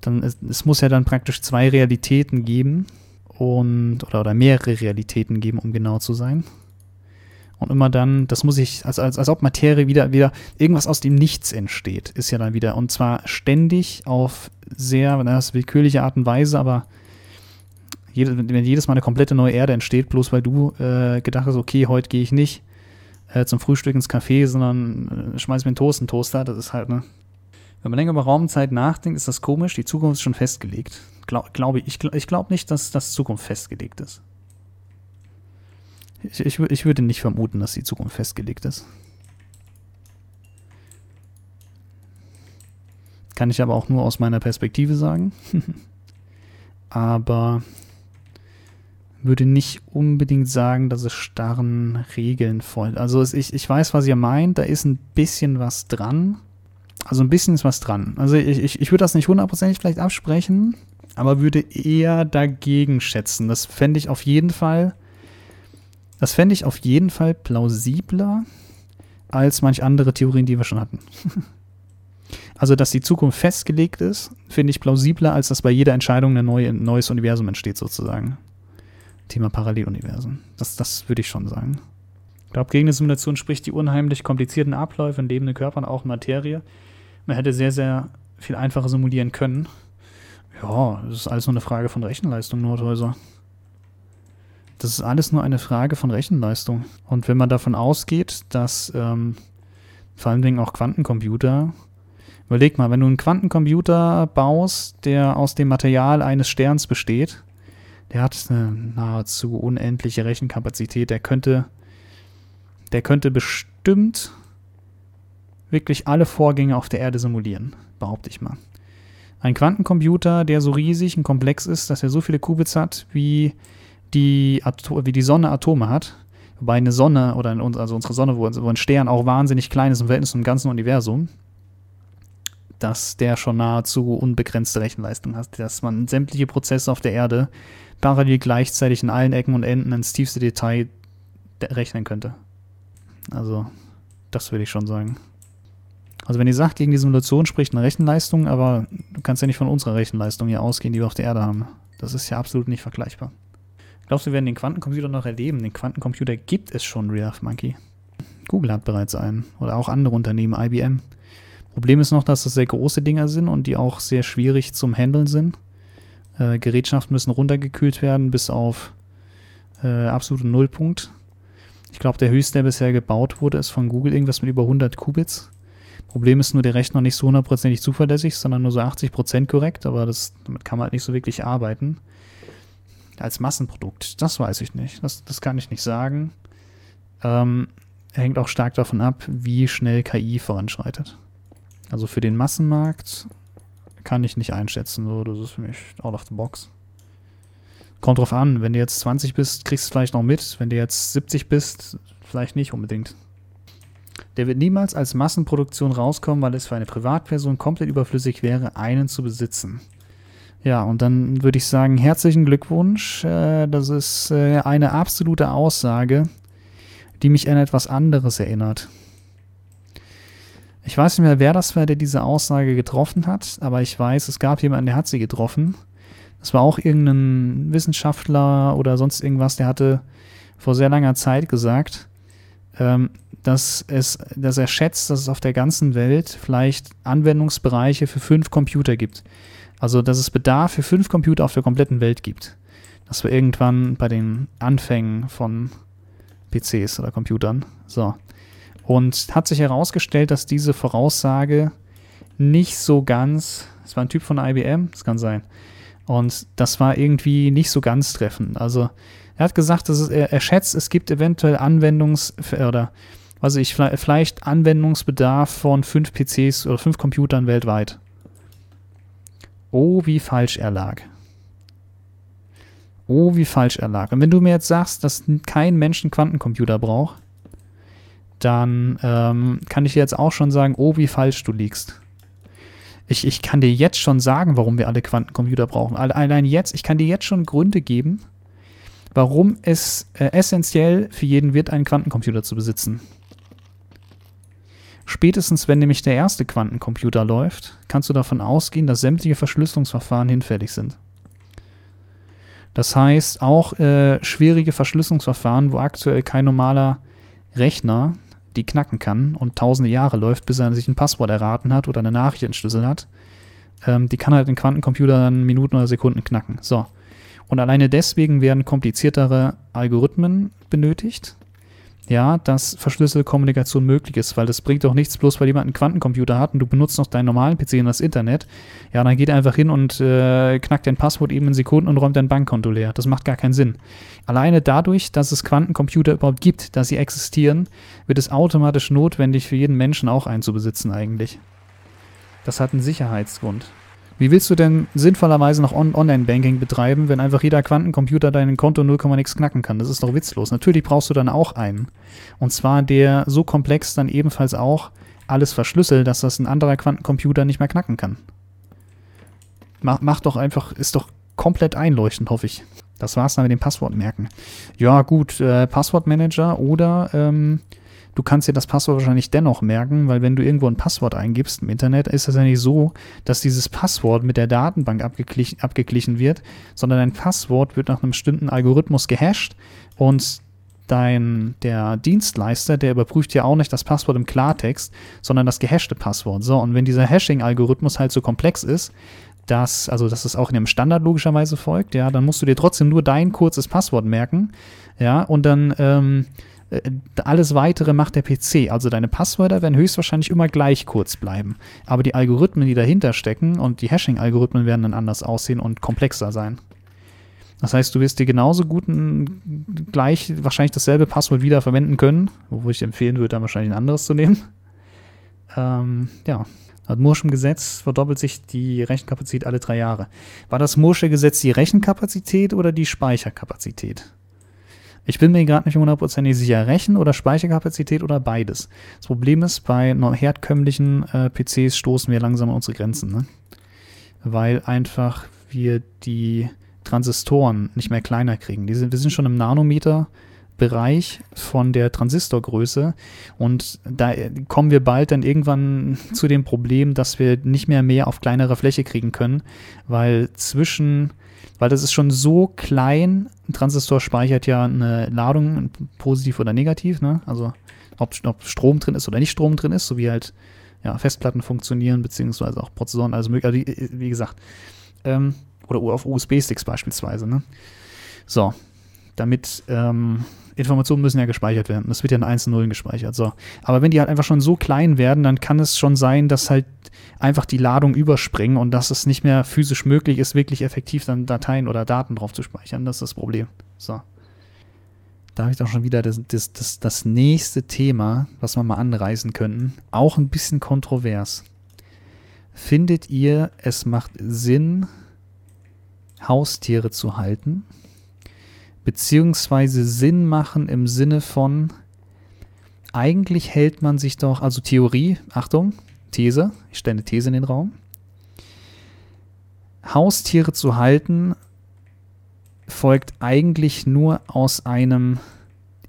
dann es, es muss ja dann praktisch zwei Realitäten geben und oder, oder mehrere Realitäten geben, um genau zu sein. Und immer dann, das muss ich, als, als, als ob Materie wieder, wieder irgendwas aus dem Nichts entsteht, ist ja dann wieder. Und zwar ständig auf sehr, das willkürliche Art und Weise, aber jede, wenn jedes Mal eine komplette neue Erde entsteht, bloß weil du äh, gedacht hast, okay, heute gehe ich nicht äh, zum Frühstück ins Café, sondern äh, schmeiß mir einen Toast in den Toaster, das ist halt, ne? Wenn man länger über Raumzeit nachdenkt, ist das komisch, die Zukunft ist schon festgelegt. Glaub, glaube ich, ich, ich glaube nicht, dass das Zukunft festgelegt ist. Ich, ich, ich würde nicht vermuten, dass die Zukunft festgelegt ist. Kann ich aber auch nur aus meiner Perspektive sagen. aber würde nicht unbedingt sagen, dass es starren Regeln folgt. Also es, ich, ich weiß, was ihr meint, da ist ein bisschen was dran. Also ein bisschen ist was dran. Also ich, ich, ich würde das nicht hundertprozentig vielleicht absprechen, aber würde eher dagegen schätzen. Das fände ich auf jeden Fall, das fände ich auf jeden Fall plausibler als manch andere Theorien, die wir schon hatten. also, dass die Zukunft festgelegt ist, finde ich plausibler, als dass bei jeder Entscheidung ein neue, neues Universum entsteht, sozusagen. Thema Paralleluniversen. Das, das würde ich schon sagen. Ich glaube, gegen eine Simulation spricht die unheimlich komplizierten Abläufe in lebenden Körpern, auch in Materie. Man hätte sehr, sehr viel einfacher simulieren können. Ja, das ist alles nur eine Frage von Rechenleistung, Nordhäuser. Das ist alles nur eine Frage von Rechenleistung. Und wenn man davon ausgeht, dass ähm, vor allen Dingen auch Quantencomputer, überleg mal, wenn du einen Quantencomputer baust, der aus dem Material eines Sterns besteht, der hat eine nahezu unendliche Rechenkapazität. Der könnte, der könnte bestimmt wirklich alle Vorgänge auf der Erde simulieren, behaupte ich mal. Ein Quantencomputer, der so riesig und komplex ist, dass er so viele Qubits hat, wie die, Ato wie die Sonne Atome hat. Wobei eine Sonne oder also unsere Sonne, wo, ein Stern auch wahnsinnig klein ist im Verhältnis zum ganzen Universum, dass der schon nahezu unbegrenzte Rechenleistung hat, dass man sämtliche Prozesse auf der Erde parallel gleichzeitig in allen Ecken und Enden ins tiefste Detail rechnen könnte. Also, das würde ich schon sagen. Also wenn ihr sagt, gegen die Simulation spricht eine Rechenleistung, aber du kannst ja nicht von unserer Rechenleistung hier ausgehen, die wir auf der Erde haben. Das ist ja absolut nicht vergleichbar. Glaubst du, wir werden den Quantencomputer noch erleben? Den Quantencomputer gibt es schon, Real Monkey. Google hat bereits einen. Oder auch andere Unternehmen, IBM. Problem ist noch, dass das sehr große Dinger sind und die auch sehr schwierig zum Handeln sind. Äh, Gerätschaften müssen runtergekühlt werden bis auf äh, absoluten Nullpunkt. Ich glaube, der höchste, der bisher gebaut wurde, ist von Google irgendwas mit über 100 Qubits. Problem ist nur, der Rechner nicht so hundertprozentig zuverlässig, sondern nur so 80% korrekt, aber das, damit kann man halt nicht so wirklich arbeiten. Als Massenprodukt, das weiß ich nicht. Das, das kann ich nicht sagen. Ähm, hängt auch stark davon ab, wie schnell KI voranschreitet. Also für den Massenmarkt kann ich nicht einschätzen. So, das ist für mich out of the box. Kommt drauf an, wenn du jetzt 20 bist, kriegst du es vielleicht noch mit. Wenn du jetzt 70 bist, vielleicht nicht unbedingt. Der wird niemals als Massenproduktion rauskommen, weil es für eine Privatperson komplett überflüssig wäre, einen zu besitzen. Ja, und dann würde ich sagen, herzlichen Glückwunsch. Äh, das ist äh, eine absolute Aussage, die mich an etwas anderes erinnert. Ich weiß nicht mehr, wer das war, der diese Aussage getroffen hat, aber ich weiß, es gab jemanden, der hat sie getroffen. Das war auch irgendein Wissenschaftler oder sonst irgendwas, der hatte vor sehr langer Zeit gesagt, ähm, dass, es, dass er schätzt, dass es auf der ganzen Welt vielleicht Anwendungsbereiche für fünf Computer gibt. Also, dass es Bedarf für fünf Computer auf der kompletten Welt gibt. Das war irgendwann bei den Anfängen von PCs oder Computern. So. Und hat sich herausgestellt, dass diese Voraussage nicht so ganz, es war ein Typ von IBM, das kann sein, und das war irgendwie nicht so ganz treffend. Also er hat gesagt, dass es, er, er schätzt, es gibt eventuell Anwendungs- oder was ich, vielleicht Anwendungsbedarf von fünf PCs oder fünf Computern weltweit. Oh, wie falsch er lag. Oh, wie falsch er lag. Und wenn du mir jetzt sagst, dass kein Mensch einen Quantencomputer braucht, dann ähm, kann ich dir jetzt auch schon sagen, oh, wie falsch du liegst. Ich, ich kann dir jetzt schon sagen, warum wir alle Quantencomputer brauchen. Allein jetzt, ich kann dir jetzt schon Gründe geben, warum es äh, essentiell für jeden wird, einen Quantencomputer zu besitzen. Spätestens, wenn nämlich der erste Quantencomputer läuft, kannst du davon ausgehen, dass sämtliche Verschlüsselungsverfahren hinfällig sind. Das heißt, auch äh, schwierige Verschlüsselungsverfahren, wo aktuell kein normaler Rechner die knacken kann und tausende Jahre läuft, bis er sich ein Passwort erraten hat oder eine Nachricht entschlüsselt hat, ähm, die kann halt ein Quantencomputer dann Minuten oder Sekunden knacken. So. Und alleine deswegen werden kompliziertere Algorithmen benötigt, ja, dass verschlüsselte Kommunikation möglich ist, weil das bringt doch nichts, bloß weil jemand einen Quantencomputer hat und du benutzt noch deinen normalen PC und das Internet. Ja, dann geht er einfach hin und äh, knackt dein Passwort eben in Sekunden und räumt dein Bankkonto leer. Das macht gar keinen Sinn. Alleine dadurch, dass es Quantencomputer überhaupt gibt, dass sie existieren, wird es automatisch notwendig für jeden Menschen auch einen zu besitzen eigentlich. Das hat einen Sicherheitsgrund. Wie willst du denn sinnvollerweise noch On Online-Banking betreiben, wenn einfach jeder Quantencomputer dein Konto 0, nix knacken kann? Das ist doch witzlos. Natürlich brauchst du dann auch einen. Und zwar der so komplex dann ebenfalls auch alles verschlüsselt, dass das ein anderer Quantencomputer nicht mehr knacken kann. Mach, mach doch einfach, ist doch komplett einleuchtend, hoffe ich. Das war's dann mit dem Passwort merken. Ja, gut, äh, Passwortmanager oder ähm, du kannst dir das Passwort wahrscheinlich dennoch merken, weil wenn du irgendwo ein Passwort eingibst im Internet, ist das ja nicht so, dass dieses Passwort mit der Datenbank abgeglichen, abgeglichen wird, sondern dein Passwort wird nach einem bestimmten Algorithmus gehasht und dein, der Dienstleister, der überprüft ja auch nicht das Passwort im Klartext, sondern das gehashte Passwort. So, und wenn dieser Hashing-Algorithmus halt so komplex ist, dass, also dass es auch in einem Standard logischerweise folgt, ja, dann musst du dir trotzdem nur dein kurzes Passwort merken, ja, und dann ähm, äh, alles weitere macht der PC. Also deine Passwörter werden höchstwahrscheinlich immer gleich kurz bleiben. Aber die Algorithmen, die dahinter stecken und die Hashing-Algorithmen werden dann anders aussehen und komplexer sein. Das heißt, du wirst dir genauso gut gleich wahrscheinlich dasselbe Passwort wieder verwenden können, wo ich empfehlen würde, dann wahrscheinlich ein anderes zu nehmen. Ähm, ja, Laut Murschem Gesetz verdoppelt sich die Rechenkapazität alle drei Jahre. War das Mursche Gesetz die Rechenkapazität oder die Speicherkapazität? Ich bin mir gerade nicht hundertprozentig sicher, Rechen- oder Speicherkapazität oder beides. Das Problem ist, bei herkömmlichen äh, PCs stoßen wir langsam an unsere Grenzen, ne? weil einfach wir die Transistoren nicht mehr kleiner kriegen. Die sind, wir sind schon im Nanometer Bereich von der Transistorgröße. Und da kommen wir bald dann irgendwann zu dem Problem, dass wir nicht mehr mehr auf kleinere Fläche kriegen können, weil zwischen, weil das ist schon so klein, ein Transistor speichert ja eine Ladung, positiv oder negativ, ne? also ob, ob Strom drin ist oder nicht Strom drin ist, so wie halt ja, Festplatten funktionieren, beziehungsweise auch Prozessoren, also möglich, wie, wie gesagt, ähm, oder auf USB-Sticks beispielsweise. Ne? So, damit ähm, Informationen müssen ja gespeichert werden. Das wird ja in einzelnen Nullen gespeichert. So. Aber wenn die halt einfach schon so klein werden, dann kann es schon sein, dass halt einfach die Ladung überspringen und dass es nicht mehr physisch möglich ist, wirklich effektiv dann Dateien oder Daten drauf zu speichern. Das ist das Problem. So. Da habe ich doch schon wieder das, das, das, das nächste Thema, was wir mal anreißen könnten. Auch ein bisschen kontrovers. Findet ihr, es macht Sinn, Haustiere zu halten? Beziehungsweise Sinn machen im Sinne von, eigentlich hält man sich doch, also Theorie, Achtung, These, ich stelle eine These in den Raum. Haustiere zu halten folgt eigentlich nur aus einem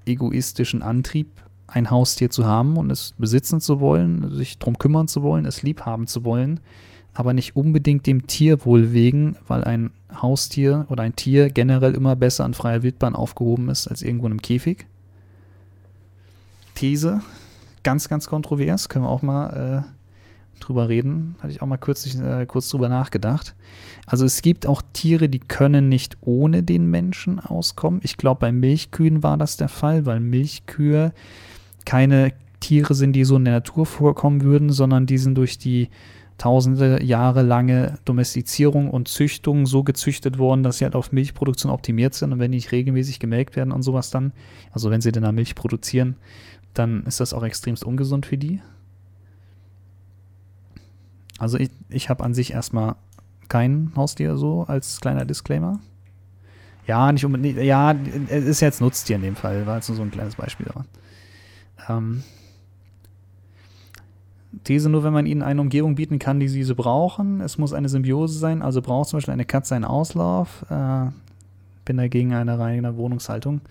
egoistischen Antrieb, ein Haustier zu haben und es besitzen zu wollen, sich darum kümmern zu wollen, es lieb haben zu wollen, aber nicht unbedingt dem Tierwohl wegen, weil ein Haustier oder ein Tier generell immer besser an freier Wildbahn aufgehoben ist als irgendwo in einem Käfig. These, ganz, ganz kontrovers, können wir auch mal äh, drüber reden. Hatte ich auch mal kürzlich, äh, kurz drüber nachgedacht. Also es gibt auch Tiere, die können nicht ohne den Menschen auskommen. Ich glaube, bei Milchkühen war das der Fall, weil Milchkühe keine Tiere sind, die so in der Natur vorkommen würden, sondern die sind durch die tausende Jahre lange Domestizierung und Züchtung so gezüchtet worden, dass sie halt auf Milchproduktion optimiert sind und wenn die nicht regelmäßig gemelkt werden und sowas dann, also wenn sie denn da Milch produzieren, dann ist das auch extremst ungesund für die. Also ich, ich habe an sich erstmal kein Haustier so als kleiner Disclaimer. Ja, nicht unbedingt, ja, es ist jetzt Nutztier in dem Fall, war jetzt nur so ein kleines Beispiel. Aber, ähm, These nur, wenn man ihnen eine Umgebung bieten kann, die sie so brauchen. Es muss eine Symbiose sein, also braucht zum Beispiel eine Katze einen Auslauf. Äh, bin dagegen eine reine Wohnungshaltung.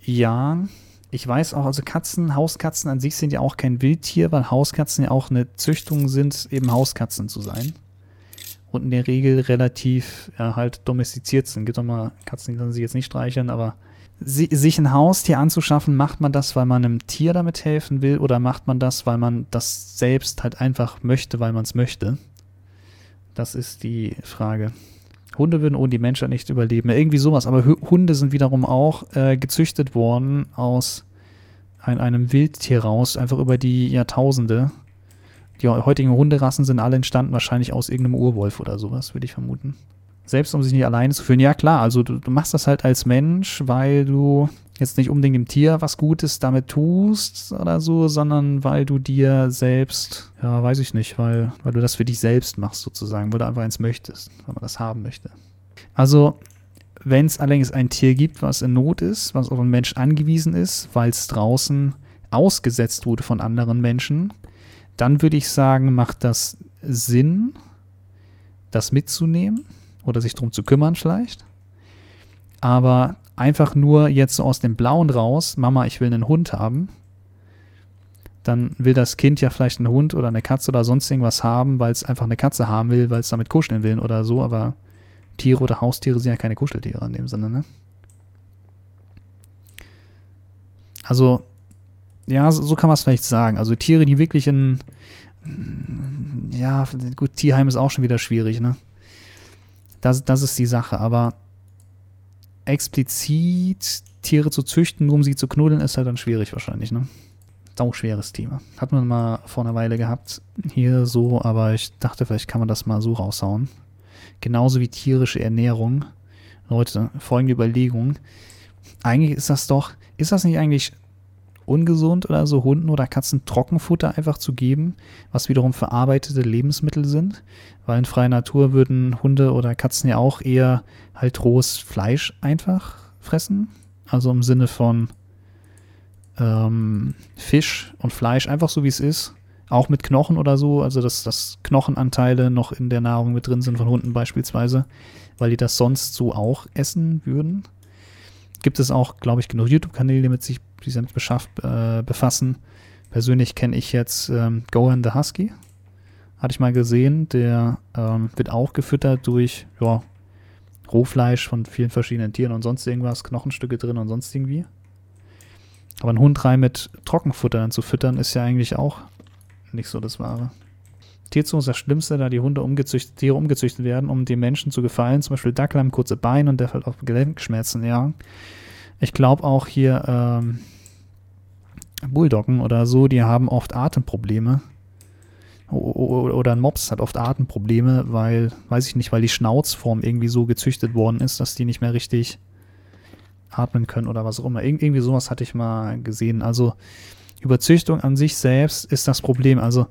Ja, ich weiß auch, also Katzen, Hauskatzen an sich sind ja auch kein Wildtier, weil Hauskatzen ja auch eine Züchtung sind, eben Hauskatzen zu sein. Und in der Regel relativ ja, halt domestiziert sind. Gibt doch mal Katzen, die dann sich jetzt nicht streicheln, aber si sich ein Haustier anzuschaffen, macht man das, weil man einem Tier damit helfen will oder macht man das, weil man das selbst halt einfach möchte, weil man es möchte? Das ist die Frage. Hunde würden ohne die Menschheit nicht überleben. Irgendwie sowas. Aber Hunde sind wiederum auch äh, gezüchtet worden aus ein, einem Wildtier raus, einfach über die Jahrtausende. Die heutigen Hunderassen sind alle entstanden, wahrscheinlich aus irgendeinem Urwolf oder sowas, würde ich vermuten. Selbst um sich nicht alleine zu fühlen. Ja, klar, also du, du machst das halt als Mensch, weil du jetzt nicht unbedingt dem Tier was Gutes damit tust oder so, sondern weil du dir selbst, ja, weiß ich nicht, weil, weil du das für dich selbst machst sozusagen, weil du einfach eins möchtest, weil man das haben möchte. Also, wenn es allerdings ein Tier gibt, was in Not ist, was auf einen Mensch angewiesen ist, weil es draußen ausgesetzt wurde von anderen Menschen, dann würde ich sagen, macht das Sinn, das mitzunehmen oder sich darum zu kümmern vielleicht. Aber einfach nur jetzt so aus dem Blauen raus, Mama, ich will einen Hund haben, dann will das Kind ja vielleicht einen Hund oder eine Katze oder sonst irgendwas haben, weil es einfach eine Katze haben will, weil es damit kuscheln will oder so, aber Tiere oder Haustiere sind ja keine Kuscheltiere in dem Sinne, ne? Also, ja, so, so kann man es vielleicht sagen. Also Tiere, die wirklich in, ja, gut, Tierheim ist auch schon wieder schwierig, ne? Das, das ist die Sache, aber explizit Tiere zu züchten, nur um sie zu knuddeln, ist halt dann schwierig wahrscheinlich, ne? Schweres Thema. Hat man mal vor einer Weile gehabt, hier so, aber ich dachte, vielleicht kann man das mal so raushauen. Genauso wie tierische Ernährung. Leute, folgende Überlegung. Eigentlich ist das doch, ist das nicht eigentlich ungesund oder so Hunden oder Katzen Trockenfutter einfach zu geben, was wiederum verarbeitete Lebensmittel sind, weil in freier Natur würden Hunde oder Katzen ja auch eher halt rohes Fleisch einfach fressen, also im Sinne von ähm, Fisch und Fleisch einfach so wie es ist, auch mit Knochen oder so, also dass, dass Knochenanteile noch in der Nahrung mit drin sind von Hunden beispielsweise, weil die das sonst so auch essen würden. Gibt es auch, glaube ich, genug YouTube-Kanäle, die mit sich damit beschafft, äh, befassen. Persönlich kenne ich jetzt ähm, Gohan the Husky. Hatte ich mal gesehen. Der ähm, wird auch gefüttert durch ja, Rohfleisch von vielen verschiedenen Tieren und sonst irgendwas, Knochenstücke drin und sonst irgendwie. Aber ein Hund rein mit Trockenfutter zu füttern, ist ja eigentlich auch nicht so das Wahre. Tierzucht ist das Schlimmste, da die Hunde umgezüchtet, Tiere umgezüchtet werden, um den Menschen zu gefallen. Zum Beispiel Dackel haben kurze Beine und der fällt auf Gelenkschmerzen, ja. Ich glaube auch hier ähm, Bulldoggen oder so, die haben oft Atemprobleme. Oder ein Mops hat oft Atemprobleme, weil, weiß ich nicht, weil die Schnauzform irgendwie so gezüchtet worden ist, dass die nicht mehr richtig atmen können oder was auch immer. Ir irgendwie sowas hatte ich mal gesehen. Also Überzüchtung an sich selbst ist das Problem. Also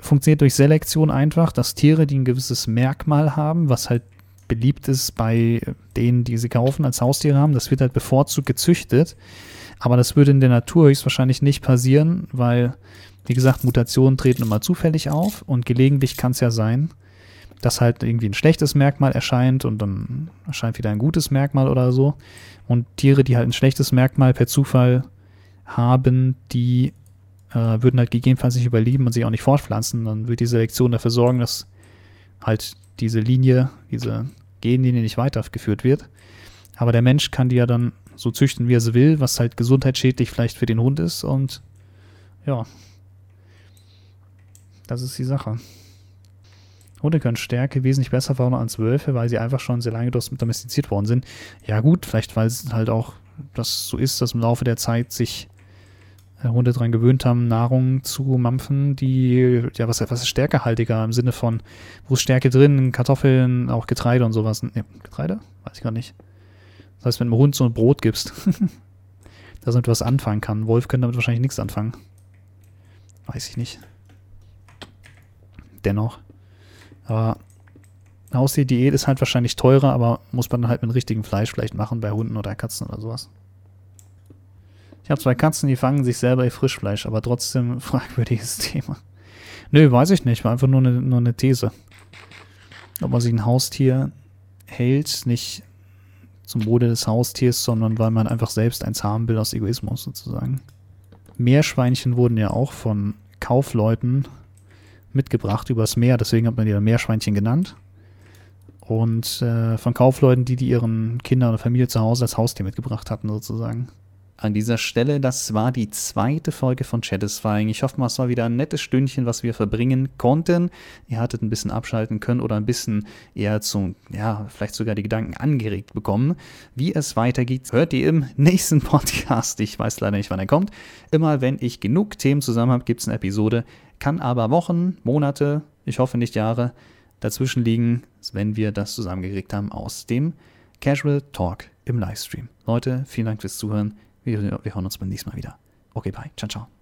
funktioniert durch Selektion einfach, dass Tiere, die ein gewisses Merkmal haben, was halt beliebt ist bei denen, die sie kaufen, als Haustiere haben, das wird halt bevorzugt gezüchtet. Aber das würde in der Natur höchstwahrscheinlich nicht passieren, weil, wie gesagt, Mutationen treten immer zufällig auf und gelegentlich kann es ja sein, dass halt irgendwie ein schlechtes Merkmal erscheint und dann erscheint wieder ein gutes Merkmal oder so. Und Tiere, die halt ein schlechtes Merkmal per Zufall haben, die äh, würden halt gegebenenfalls nicht überleben und sich auch nicht fortpflanzen. Dann wird die Selektion dafür sorgen, dass halt diese Linie, diese Genlinie nicht weitergeführt wird. Aber der Mensch kann die ja dann so züchten, wie er sie will, was halt gesundheitsschädlich vielleicht für den Hund ist. Und ja, das ist die Sache. Hunde können Stärke wesentlich besser fahren als Wölfe, weil sie einfach schon sehr lange domestiziert worden sind. Ja gut, vielleicht weil es halt auch das so ist, dass im Laufe der Zeit sich Hunde daran gewöhnt haben, Nahrung zu mampfen, die, ja, was, was ist stärkehaltiger im Sinne von, wo ist Stärke drin? Kartoffeln, auch Getreide und sowas. Nee, Getreide? Weiß ich gar nicht. Das heißt, wenn du einem Hund so ein Brot gibst, dass er damit was anfangen kann. Wolf könnte damit wahrscheinlich nichts anfangen. Weiß ich nicht. Dennoch. Aber Haustier-Diät ist halt wahrscheinlich teurer, aber muss man halt mit richtigem Fleisch vielleicht machen bei Hunden oder Katzen oder sowas. Ich habe zwei Katzen, die fangen sich selber ihr Frischfleisch, aber trotzdem fragwürdiges Thema. Nö, weiß ich nicht, war einfach nur eine, nur eine These. Ob man sich ein Haustier hält, nicht zum Wohle des Haustiers, sondern weil man einfach selbst eins haben will aus Egoismus sozusagen. Meerschweinchen wurden ja auch von Kaufleuten mitgebracht übers Meer, deswegen hat man die dann Meerschweinchen genannt. Und äh, von Kaufleuten, die, die ihren Kindern oder Familie zu Hause als Haustier mitgebracht hatten, sozusagen an dieser Stelle. Das war die zweite Folge von Satisfying. Ich hoffe mal, es war wieder ein nettes Stündchen, was wir verbringen konnten. Ihr hattet ein bisschen abschalten können oder ein bisschen eher zu, ja, vielleicht sogar die Gedanken angeregt bekommen. Wie es weitergeht, hört ihr im nächsten Podcast. Ich weiß leider nicht, wann er kommt. Immer wenn ich genug Themen zusammen habe, gibt es eine Episode. Kann aber Wochen, Monate, ich hoffe nicht Jahre dazwischen liegen, wenn wir das zusammengekriegt haben aus dem Casual Talk im Livestream. Leute, vielen Dank fürs Zuhören. Wir, wir hören uns beim nächsten Mal wieder. Okay, bye. Ciao, ciao.